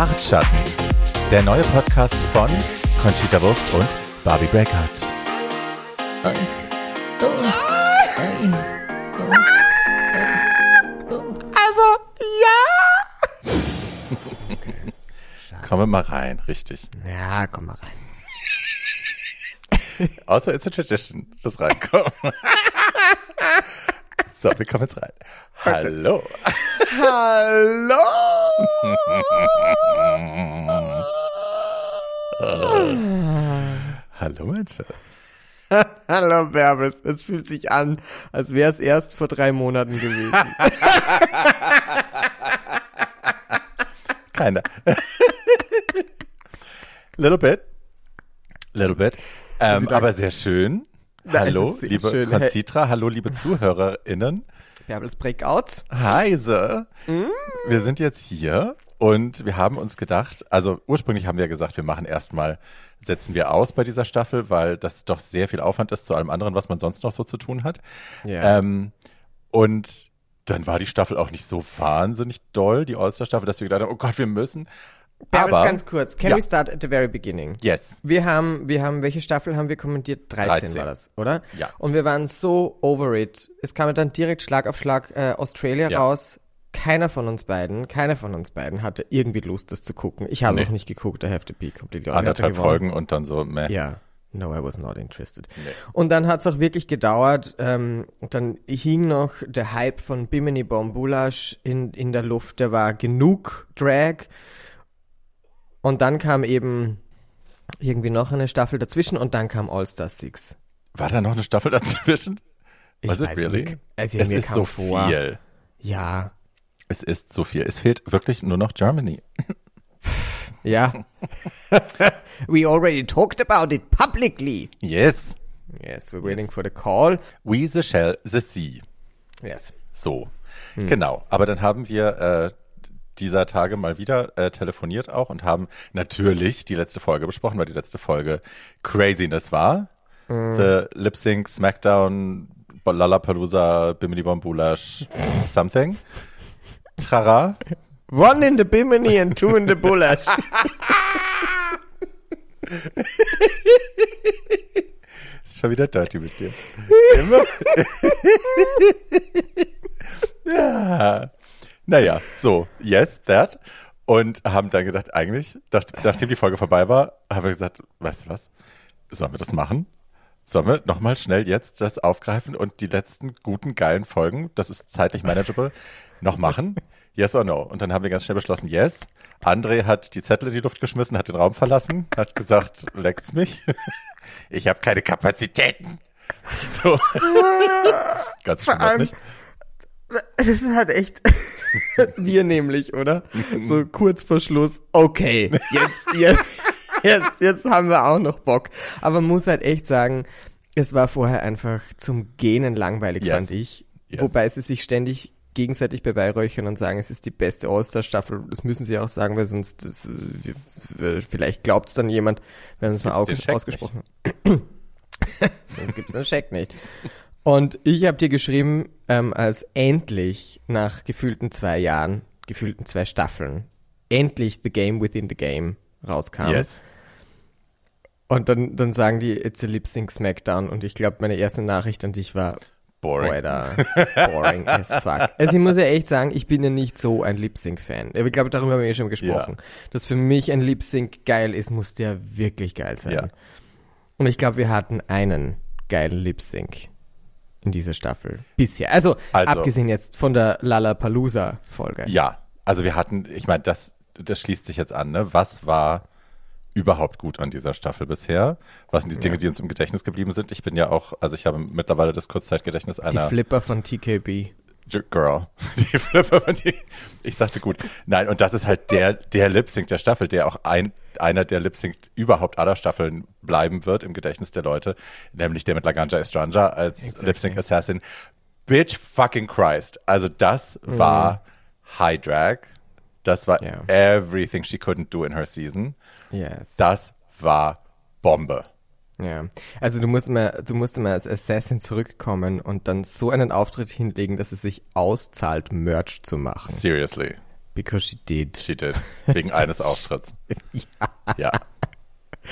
Bartschatten, der neue Podcast von Conchita Wurst und Barbie Breakout. Also, ja. Kommen wir mal rein, richtig. Ja, komm mal rein. Außer it's a tradition, das reinkommen. so, wir kommen jetzt rein. Hallo. Hallo. Hallo, mein Schatz. Hallo, Bärbes. Es fühlt sich an, als wäre es erst vor drei Monaten gewesen. Keiner. Little bit. Little bit. Ähm, aber sehr schön. Hallo, liebe schön. Concitra, hallo, liebe ZuhörerInnen. Bärbes Breakouts. Heise. Mm. Wir sind jetzt hier und wir haben uns gedacht, also ursprünglich haben wir gesagt, wir machen erstmal, setzen wir aus bei dieser Staffel, weil das doch sehr viel Aufwand ist zu allem anderen, was man sonst noch so zu tun hat. Ja. Ähm, und dann war die Staffel auch nicht so wahnsinnig doll, die All-Star-Staffel, dass wir gedacht haben, oh Gott, wir müssen. Bärbes, aber, ganz kurz. Can Ja. we start at the very beginning? yes. Wir haben, wir haben, welche Staffel haben wir kommentiert? 13, 13. war das, oder? Ja. Und wir waren so over it. Es kam dann direkt Schlag auf Schlag äh, Australia Ja. raus. Keiner von uns beiden, keiner von uns beiden hatte irgendwie Lust, das zu gucken. Ich habe Nee. auch nicht geguckt, I have to be completely. Anderthalb Hat er. Folgen und dann so, meh. Ja. No, I was not interested. Und dann hat's auch wirklich gedauert. Ähm, dann hing noch der Hype von Bimini Bombulash in, in der Luft. Der war genug Drag. Und dann kam eben irgendwie noch eine Staffel dazwischen und dann kam All Star 6. War da noch eine Staffel dazwischen? Was it weiß really? nicht. Also es ist so vor. viel. Ja. Es ist so viel. Es fehlt wirklich nur noch Germany. Ja. We already talked about it publicly. Yes. Yes, we're waiting for the call. We the shell the sea. Yes. So. Hm. Genau. Aber dann haben wir äh, dieser Tage mal wieder äh, telefoniert auch und haben natürlich die letzte Folge besprochen, weil die letzte Folge Craziness war. Hm. The Lip Sync Smackdown Lollapalooza Bimini Bombulash something. Trara. One in the Bimini and two in the Bullash. Ist schon wieder dirty mit dir. Immer. ja. Naja, so, yes, that. Und haben dann gedacht, eigentlich, nach, nachdem die Folge vorbei war, haben wir gesagt, weißt du was, sollen wir das machen? Sollen wir nochmal schnell jetzt das aufgreifen und die letzten guten, geilen Folgen, das ist zeitlich manageable, noch machen? Yes or no? Und dann haben wir ganz schnell beschlossen, yes. André hat die Zettel in die Luft geschmissen, hat den Raum verlassen, hat gesagt, leckt's mich. Ich habe keine Kapazitäten. So. ganz schlimm was allem- nicht. Das ist halt echt. Wir nämlich, oder? So kurz vor Schluss. Okay, jetzt, jetzt, jetzt, jetzt haben wir auch noch Bock. Aber man muss halt echt sagen, es war vorher einfach zum Gähnen langweilig, Yes. fand ich. Yes. Wobei sie sich ständig gegenseitig beweihräuchern und sagen, es ist die beste All-Star-Staffel. Das müssen sie auch sagen, weil sonst, das, vielleicht glaubt es dann jemand, wenn es mal ausgesprochen Sonst gibt es den Scheck nicht. Und ich habe dir geschrieben, ähm, als endlich nach gefühlten zwei Jahren, gefühlten zwei Staffeln, endlich The Game Within the Game rauskam. Yes. Und dann, dann sagen die, it's a Lip Sync Smackdown. Und ich glaube, meine erste Nachricht an dich war, Boring. Alter, boring as fuck. Also ich muss ja echt sagen, ich bin ja nicht so ein Lip Sync Fan. Ich glaube, darüber haben wir eh schon gesprochen. Dass für mich ein Lip Sync geil ist, muss der wirklich geil sein. Ja. Und ich glaube, wir hatten einen geilen Lip Sync in dieser Staffel bisher. Also, Also- abgesehen jetzt von der Lollapalooza Folge. Ja, also wir hatten, ich meine, das, das schließt sich jetzt an, ne? Was war überhaupt gut an dieser Staffel bisher? Was sind die Dinge, die uns im Gedächtnis geblieben sind? Ich bin ja auch, also ich habe mittlerweile das Kurzzeitgedächtnis Die einer Flipper von TKB. Girl. Die Flipper von die, ich sagte gut. Nein, und das ist halt der, der Lip-Sync der Staffel, der auch ein, einer der Lip-Sync überhaupt aller Staffeln bleiben wird im Gedächtnis der Leute, nämlich der mit Laganja Estranja als Exactly. Lip-Sync-Assassin. Bitch fucking Christ. Also das war High Drag. Das war Ja. everything she couldn't do in her season. Yes. Das war Bombe. Ja, also du musst mal, du musst mal als Assassin zurückkommen und dann so einen Auftritt hinlegen, dass es sich auszahlt, Merch zu machen. Seriously. Because she did. She did. Wegen eines Auftritts. ja. Ja.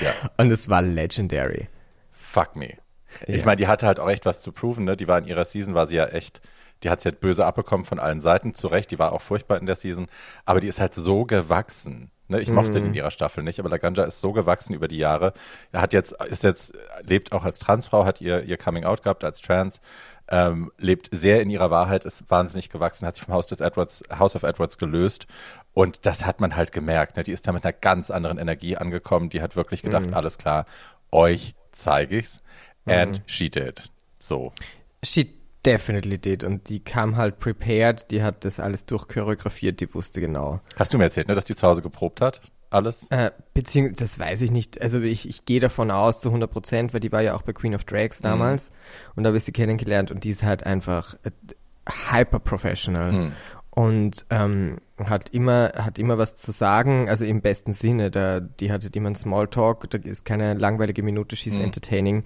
Ja. Und es war legendary. Fuck me. Ich Ja. meine, die hatte halt auch echt was zu proven, ne? Die war in ihrer Season, war sie ja echt, die hat sie halt böse abbekommen von allen Seiten, zu Recht, die war auch furchtbar in der Season, aber die ist halt so gewachsen. Ne? Ich mochte Mhm. den in ihrer Staffel nicht, aber Laganja ist so gewachsen über die Jahre. Er hat jetzt, ist jetzt, lebt auch als Transfrau, hat ihr, ihr Coming Out gehabt als Trans, ähm, lebt sehr in ihrer Wahrheit, ist wahnsinnig gewachsen, hat sich vom Haus des Edwards, House of Edwards gelöst und das hat man halt gemerkt. Ne? Die ist da mit einer ganz anderen Energie angekommen, die hat wirklich gedacht, alles klar, euch zeige ich's. And she did. So. She definitely did. Und die kam halt prepared, die hat das alles durchchoreografiert, die wusste genau. Hast du mir erzählt, ne, dass die zu Hause geprobt hat? Alles? Äh, beziehungsweise, das weiß ich nicht. Also ich, ich gehe davon aus zu 100 Prozent, weil die war ja auch bei Queen of Drags damals. Und da habe ich sie kennengelernt und die ist halt einfach äh, hyper professional. Und ähm, hat immer hat immer was zu sagen, also im besten Sinne. Da, die hat halt immer einen Smalltalk, da ist keine langweilige Minute, she's entertaining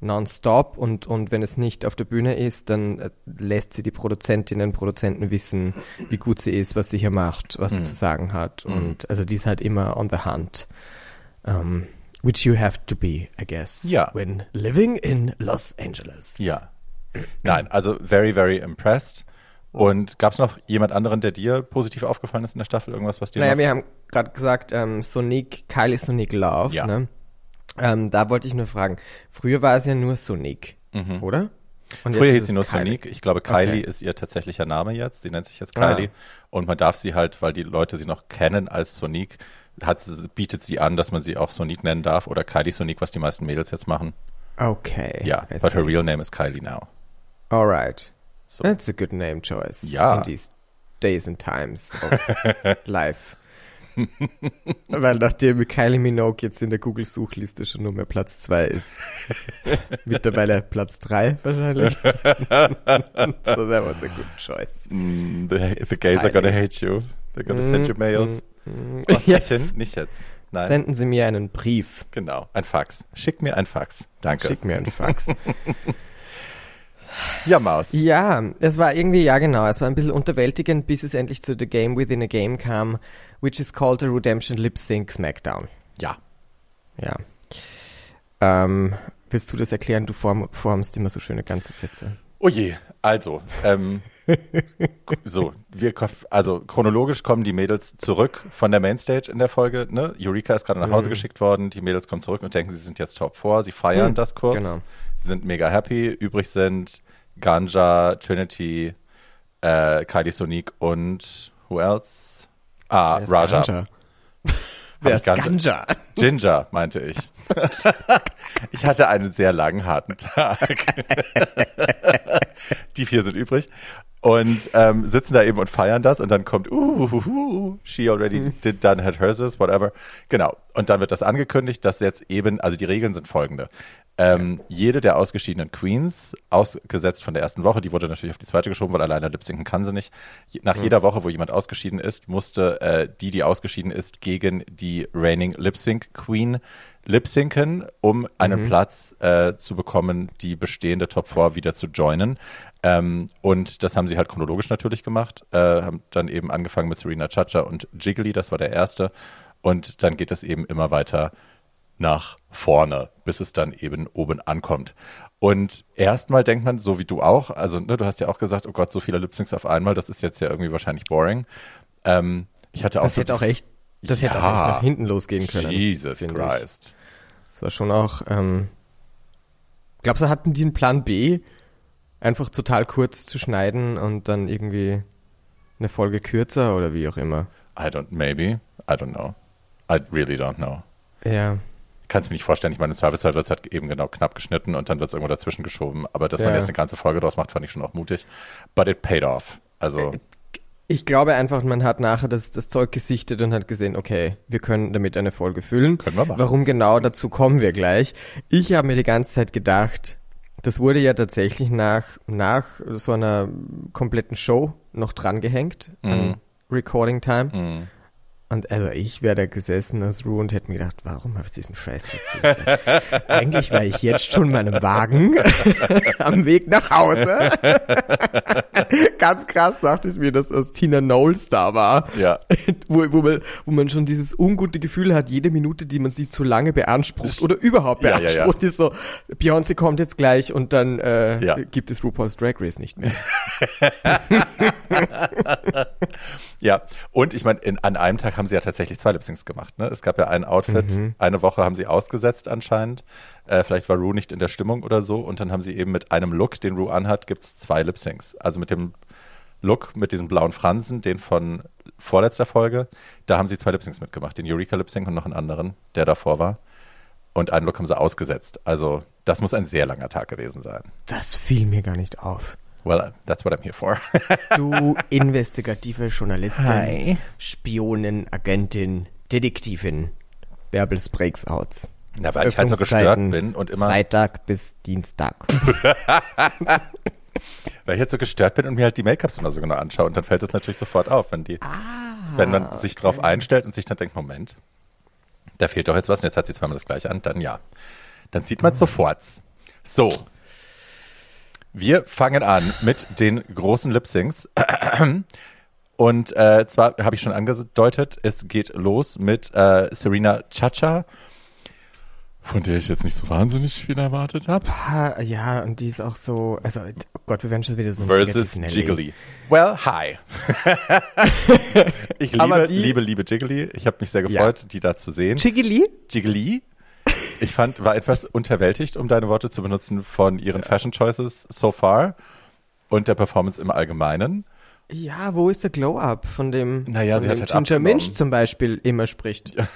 nonstop. Und, und wenn es nicht auf der Bühne ist, dann äh, lässt sie die Produzentinnen Produzenten wissen, wie gut sie ist, was sie hier macht, was sie zu sagen hat. Und also die ist halt immer on the hunt. Um, which you have to be, I guess. Ja. When living in Los Angeles. Ja. Nein, also very, very impressed. Und gab es noch jemand anderen, der dir positiv aufgefallen ist in der Staffel? Irgendwas, was dir Naja, noch... wir haben gerade gesagt, ähm, Sonic, Kylie Sonic Love, Ja. ne? Ähm, da wollte ich nur fragen. Früher war es ja nur Sonic, oder? Und Mhm. Früher hieß sie nur Kylie. Sonic. Ich glaube, Kylie Okay. ist ihr tatsächlicher Name jetzt. Sie nennt sich jetzt Ah. Kylie. Und man darf sie halt, weil die Leute sie noch kennen als Sonic, hat, sie- bietet sie an, dass man sie auch Sonic nennen darf oder Kylie Sonic, was die meisten Mädels jetzt machen. Okay. Ja, but her real name is Kylie now. Alright. So. That's a good name choice. Ja. In these days and times of life. Weil nachdem Kylie Minogue jetzt in der Google-Suchliste schon nur mehr Platz 2 ist. Mittlerweile Platz 3 wahrscheinlich. so that was a good choice. Mm, the, the gays are gonna Kylie. hate you. They're gonna send you mails. Mm, Was, yes. Mädchen? Nicht jetzt. Nein. Senden Sie mir einen Brief. Genau, ein Fax. Schick mir ein Fax. Danke. Schick mir einen Fax. Ja, Maus. ja, es war irgendwie, ja genau, es war ein bisschen unterwältigend, bis es endlich zu The Game Within a Game kam, which is called the Redemption Lip Sync Smackdown. Ja. Ja. Ähm, willst du das erklären? Du form, formst immer so schöne ganze Sätze. Oh je, also, ähm, so, wir, also chronologisch kommen die Mädels zurück von der Mainstage in der Folge, ne? Eureka ist gerade nach Mhm. Hause geschickt worden, die Mädels kommen zurück und denken, sie sind jetzt Top 4, sie feiern Hm, das kurz, genau. Sind mega happy, übrig sind Ganja, Trinity, äh, Kylie Sonic und who else? Ah, Raja. Ganja? Wer ist Ganja? Ganja? Ginger, meinte ich. ich hatte einen sehr langen, harten Tag. Die vier sind übrig. Und ähm, sitzen da eben und feiern das und dann kommt, uh, uh, uh, she already did done had hers, whatever. Genau. Und dann wird das angekündigt, dass jetzt eben, also die Regeln sind folgende. Ähm, jede der ausgeschiedenen Queens, ausgesetzt von der ersten Woche, die wurde natürlich auf die zweite geschoben, weil alleine lipsinken kann sie nicht. Nach jeder Woche, wo jemand ausgeschieden ist, musste äh, die, die ausgeschieden ist, gegen die reigning Lip-Sync Queen lip-synken, um einen Platz äh, zu bekommen, die bestehende Top 4 wieder zu joinen. Ähm, und das haben sie halt chronologisch natürlich gemacht, äh, haben dann eben angefangen mit Serena Chacha und Jiggly, das war der erste. Und dann geht es eben immer weiter nach vorne, bis es dann eben oben ankommt. Und erstmal denkt man, so wie du auch, also ne, du hast ja auch gesagt, oh Gott, so viele Lip-Syncs auf einmal, das ist jetzt ja irgendwie wahrscheinlich boring. Ähm, ich hatte auch Das so hätte auch echt, das hätte auch Ja. echt nach hinten losgehen können. Jesus finde ich. Christ. Das war schon auch, ähm, glaubst du, hatten die einen Plan B? Einfach total kurz zu schneiden und dann irgendwie eine Folge kürzer oder wie auch immer. I don't, maybe, I don't know. I really don't know. Ja. Kannst mir nicht vorstellen, ich meine, im Zweifelsfall wird es halt eben genau knapp geschnitten und dann wird es irgendwo dazwischen geschoben. Aber dass man Ja. jetzt eine ganze Folge draus macht, fand ich schon auch mutig. But it paid off. Also, Ich glaube einfach, man hat nachher das, das Zeug gesichtet und hat gesehen, okay, wir können damit eine Folge füllen. Können wir machen. Warum genau, dazu kommen wir gleich. Ich habe mir die ganze Zeit gedacht, das wurde ja tatsächlich nach, nach so einer kompletten Show noch drangehängt an Recording Time. mh, Und also ich wäre da gesessen als Rue und hätte mir gedacht, warum habe ich diesen Scheiß dazu? Eigentlich war ich jetzt schon in meinem Wagen am Weg nach Hause. Ganz krass dachte ich mir, dass als Tina Knowles da war. Ja. Wo, wo, man, wo man schon dieses ungute Gefühl hat, jede Minute, die man sie zu lange beansprucht oder überhaupt Ja, ja, ja. beansprucht, ist so, Beyoncé kommt jetzt gleich und dann äh, Ja. gibt es RuPaul's Drag Race nicht mehr. Ja, und ich meine, in- an einem Tag haben sie ja tatsächlich zwei Lip-Syncs gemacht. Ne? Es gab ja ein Outfit, eine Woche haben sie ausgesetzt anscheinend. Äh, vielleicht war Rue nicht in der Stimmung oder so. Und dann haben sie eben mit einem Look, den Rue anhat, gibt's zwei Lip-Syncs. Also mit dem Look, mit diesen blauen Fransen, den von vorletzter Folge, da haben sie zwei Lip-Syncs mitgemacht. Den Eureka-Lip-Sync und noch einen anderen, der davor war. Und einen Look haben sie ausgesetzt. Also das muss ein sehr langer Tag gewesen sein. Das fiel mir gar nicht auf. Well, that's what I'm here for. Du investigative Journalistin, Hi. Spionin, Agentin, Detektivin, Bärbels Breaksouts. Na, weil ich halt so gestört bin und immer Freitag bis Dienstag. Weil ich jetzt so gestört bin und mir halt die Make-ups immer so genau anschaue und dann fällt es natürlich sofort auf, wenn die, wenn man sich drauf einstellt und sich dann denkt, Moment, da fehlt doch jetzt was und jetzt hat sie zweimal das gleiche an, dann ja. Dann sieht man sofort. So. Wir fangen an mit den großen Lip-Syncs. Und äh, zwar habe ich schon angedeutet, es geht los mit äh, Serena Chacha, von der ich jetzt nicht so wahnsinnig viel erwartet habe. Ja, und die ist auch so, also, oh Gott, wir werden schon wieder so versus. Jiggly. Well, hi. ich liebe, die- liebe, liebe Jiggly. Ich habe mich sehr gefreut, die da zu sehen. Jiggly? Jiggly. Ich fand, war etwas unterwältigt, um deine Worte zu benutzen, von ihren Fashion Choices so far und der Performance im Allgemeinen. Ja, wo ist der Glow-Up, von dem, Naja, von sie dem hat halt Ginger. Minch zum Beispiel immer spricht?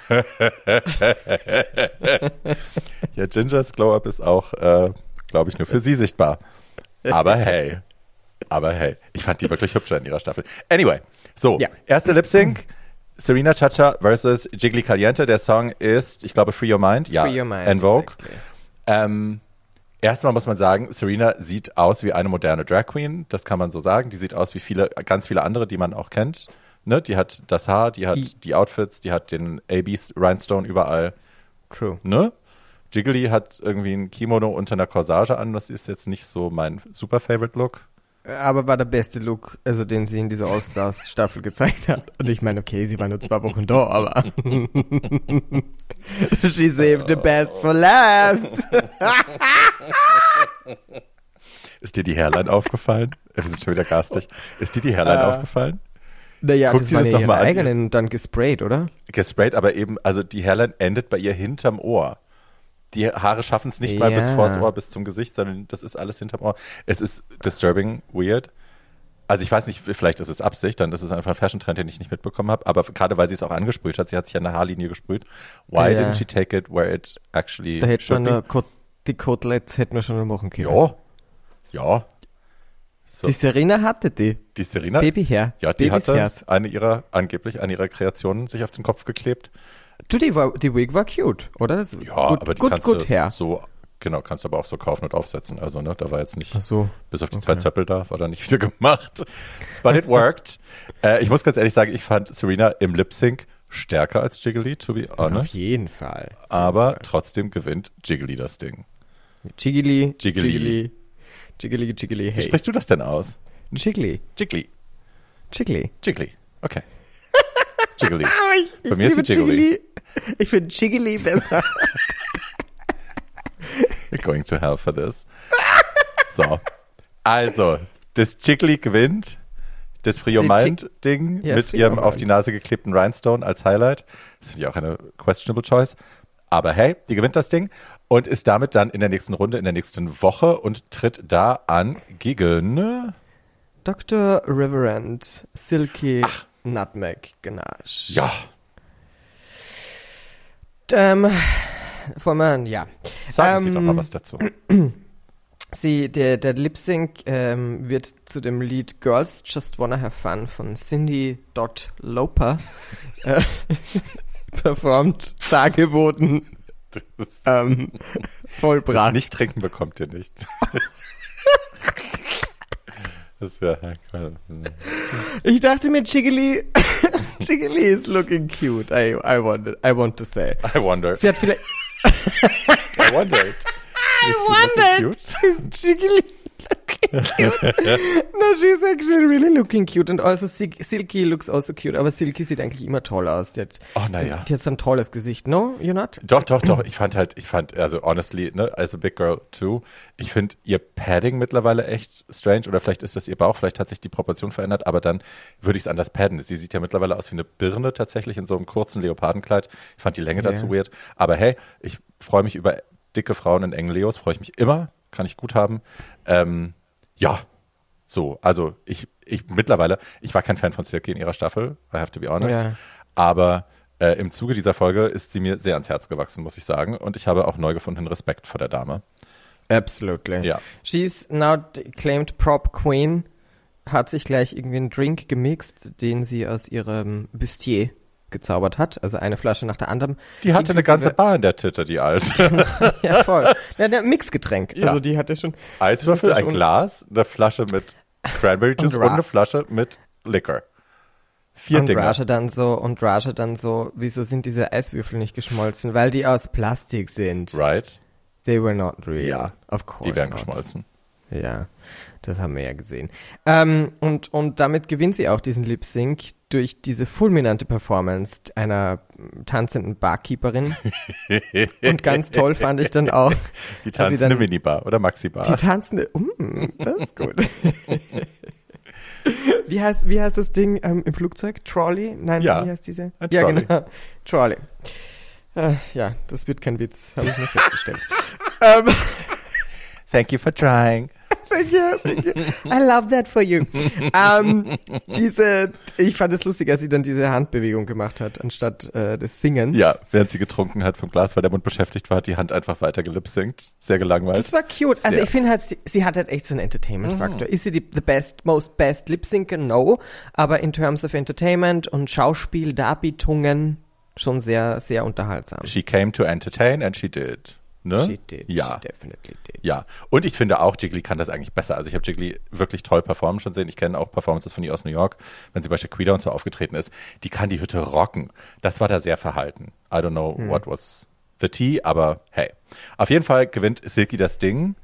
Ja, Gingers Glow-Up ist auch, äh, glaube ich, nur für sie sichtbar. Aber hey. Aber hey. Ich fand die wirklich hübscher in ihrer Staffel. Anyway. So, Ja. erste Lip-Sync. Serena Chacha versus Jiggly Caliente. Der Song ist, ich glaube, Free Your Mind. Ja, Free Your Mind, En Vogue. exactly. Ähm, erstmal muss man sagen, Serena sieht aus wie eine moderne Drag Queen. Das kann man so sagen. Die sieht aus wie viele, ganz viele andere, die man auch kennt. Ne? Die hat das Haar, die hat I- die Outfits, die hat den ABs Rhinestone überall True. ne? Jiggly hat irgendwie ein Kimono unter einer Corsage an. Das ist jetzt nicht so mein super Favorite Look. Aber war der beste Look, also den sie in dieser All-Stars-Staffel gezeigt hat. Und ich meine, okay, sie war nur zwei Wochen da, aber she saved the best for last. Ist dir die Hairline aufgefallen? Wir sind schon wieder garstig. Ist dir die Hairline Äh, aufgefallen? Naja, Guck das dir waren das ihre eigenen und dann gesprayt, oder? Gesprayt, aber eben, also die Hairline endet bei ihr hinterm Ohr. Die Haare schaffen es nicht mal bis vors Ohr, bis zum Gesicht, sondern das ist alles hinterm Ohr. Es ist disturbing, weird. Also ich weiß nicht, vielleicht ist es Absicht, dann ist es einfach ein Fashion-Trend, den ich nicht mitbekommen habe. Aber gerade weil sie es auch angesprüht hat, sie hat sich an der Haarlinie gesprüht. Why Ja. didn't she take it where it actually Da hätte man be? Kot die Koteletts hätten wir schon machen können. Ja. Ja. So, Die Serena hatte die. die Serena, Babyhair. ja, die Babys hatte Hairs. eine ihrer, angeblich eine ihrer Kreationen sich auf den Kopf geklebt. Du, die, war, die Wig war cute, oder? Ja, gut, aber die gut, kannst gut du so, genau, kannst du aber auch so kaufen und aufsetzen. Also, ne, da war jetzt nicht, so. bis auf die zwei Zöppel da, war da nicht viel gemacht. But it worked. äh, ich muss ganz ehrlich sagen, ich fand Serena im Lip Sync stärker als Jiggly, to be Auf honest. jeden Fall. Aber trotzdem gewinnt Jiggly das Ding. Jiggly, Jiggly. Jiggly, Jiggly, Jiggly, Wie hey. sprichst du das denn aus? Jiggly, Jiggly. Jiggly. Jiggly. Okay. Jiggly. Bei mir ist liebe die Jiggly. Ich finde Jiggly besser. We're going to hell for this. So. Also, das Jiggly gewinnt. Das Free Your Die Jig- Mind-Ding Ja, mit Free ihrem Your auf die Mind. Nase geklebten Rhinestone als Highlight. Das finde ich auch eine questionable choice. Aber hey, die gewinnt das Ding und ist damit dann in der nächsten Runde, in der nächsten Woche und tritt da an gegen. Dr. Reverend Silky Nutmeg Ganache. Ja, Ähm, wollen wir, ja. sagen Sie Ähm, doch mal was dazu. Sie, der, der Lip Sync ähm, wird zu dem Lied Girls Just Wanna Have Fun von Cindy Dot Loper äh, performt, dargeboten, ähm, vollbracht. nicht trinken bekommt ihr nicht. Das ja, Ich dachte mir, Jiggly Jiggly is looking cute, I, I, want, I want to say. I wondered. Sie hat vielleicht... I wondered. I Is she wondered. cute? Is Cute? no, she's actually really looking cute. And also Sil- Silky looks also cute. Aber Silky sieht eigentlich immer toll aus. Die hat, Oh, na ja. Die hat so ein tolles Gesicht, no? You're not? Doch, doch, doch. Ich fand halt, ich fand, also honestly, ne, as a big girl too, ich finde ihr Padding mittlerweile echt strange oder vielleicht ist das ihr Bauch, vielleicht hat sich die Proportion verändert, aber dann würde ich es anders padden. Sie sieht ja mittlerweile aus wie eine Birne tatsächlich in so einem kurzen Leopardenkleid. Ich fand die Länge Ja. dazu weird. Aber hey, ich freue mich über dicke Frauen in engen Leos, freue ich mich immer, kann ich gut haben. Ähm, ja, so, also ich, ich mittlerweile, ich war kein Fan von Silky in ihrer Staffel, I have to be honest. Ja. Aber äh, im Zuge dieser Folge ist sie mir sehr ans Herz gewachsen, muss ich sagen. Und ich habe auch neu gefundenen Respekt vor der Dame. Absolutely. Ja. She's now claimed Prop Queen. Hat sich gleich irgendwie einen Drink gemixt, den sie aus ihrem Bustier gezaubert hat. Also eine Flasche nach der anderen. Die hatte eine ganze Bar in der Titte, die alte. Ja, voll. Ja, der Mixgetränk. Ja. Also die hatte schon. Eiswürfel, ein Und- Glas, eine Flasche mit Cranberry Juice und, Ra- eine Flasche mit Liquor. Vier Und Dinge. Raja dann so, und Raja dann so, wieso sind diese Eiswürfel nicht geschmolzen? Weil die aus Plastik sind. Right? They were not real. Ja. Of course. Die werden not. geschmolzen. Ja, das haben wir ja gesehen. Ähm, und, und damit gewinnt sie auch diesen Lip Sync durch diese fulminante Performance einer tanzenden Barkeeperin. und ganz toll fand ich dann auch Die tanzende dann- Minibar oder Maxi-Bar. die tanzende. Mm, das ist gut. wie, heißt, wie heißt das Ding ähm, im Flugzeug? Trolley? Nein, Ja, wie heißt diese? ein ja, Trolley. genau. Trolley. Äh, ja, das wird kein Witz, habe ich mir festgestellt. ähm, Thank you for trying. Thank you, thank you. I love that for you. ähm, diese, ich fand es lustig, als sie dann diese Handbewegung gemacht hat, anstatt äh, des Singens. Ja, während sie getrunken hat vom Glas, weil der Mund beschäftigt war, hat die Hand einfach weiter gelipsingt. Sehr gelangweilt. Das war cute. Also Sehr. ich finde halt, sie, sie hat halt echt so einen Entertainment-Faktor. Ist sie die the best, most best Lip-Syncer? No. Aber in terms of Entertainment und Schauspiel, Darbietungen schon sehr, sehr unterhaltsam. She came to entertain and she did. Ne? She did. Ja. She definitely did. Ja, und ich finde auch, Jiggly kann das eigentlich besser. Also ich habe Jiggly wirklich toll performen schon sehen. Ich kenne auch Performances von ihr aus New York, wenn sie bei Shaquita und so aufgetreten ist. Die kann die Hütte rocken. Das war da sehr verhalten. I don't know what was the tea, aber hey. Auf jeden Fall gewinnt Silky das Ding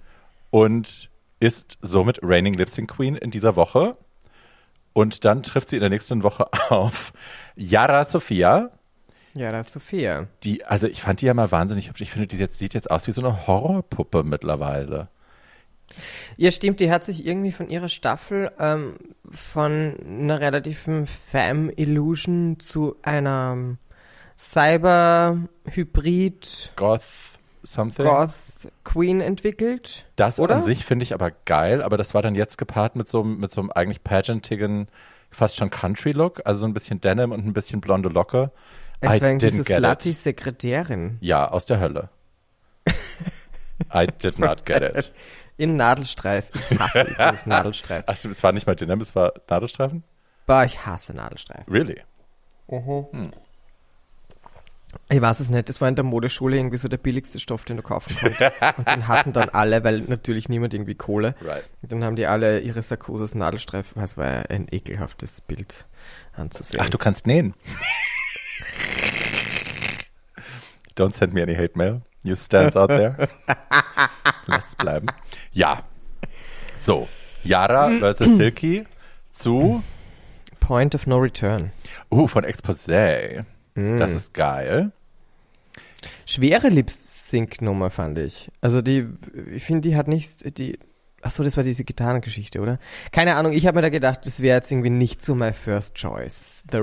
und ist somit Reigning Lip Sync Queen in dieser Woche. Und dann trifft sie in der nächsten Woche auf Yara Sophia, Ja, das ist Sophia. die, also ich fand die ja mal wahnsinnig hübsch. Ich finde, die jetzt, sieht jetzt aus wie so eine Horrorpuppe mittlerweile. Ja, stimmt, die hat sich irgendwie von ihrer Staffel ähm, von einer relativen Fam-Illusion zu einer ähm, Cyber-Hybrid Goth something. Goth-Queen entwickelt. Das oder? an sich finde ich aber geil, aber das war dann jetzt gepaart mit so, mit so einem eigentlich pageantigen, fast schon Country-Look, also so ein bisschen Denim und ein bisschen blonde Locke. I Es war irgendwie so didn't get slutty it. Sekretärin. Ja, aus der Hölle. I did not get it. In Nadelstreif. Ich hasse übrigens Nadelstreif. Ach stimmt, es war nicht mal Denim, es war Nadelstreifen? Boah, ich hasse Nadelstreif. Really? Ich weiß es nicht, das war in der Modeschule irgendwie so der billigste Stoff, den du kaufen konntest. Und den hatten dann alle, weil natürlich niemand irgendwie Kohle. Right. Und dann haben die alle ihre Sarkosis Nadelstreifen. Das war ein ekelhaftes Bild anzusehen. Ach, du kannst nähen. Don't send me any hate mail. You stands out there. Lass es bleiben. Ja. So. Yara versus Silky zu, Point of No Return. uh, von Exposé. Das ist geil. Schwere Lip-Sync-Nummer fand ich. Also die, ich finde, die hat nicht, die, ach so, das war diese Gitarrengeschichte, oder? Keine Ahnung, ich habe mir da gedacht, das wäre jetzt irgendwie nicht so my first choice. The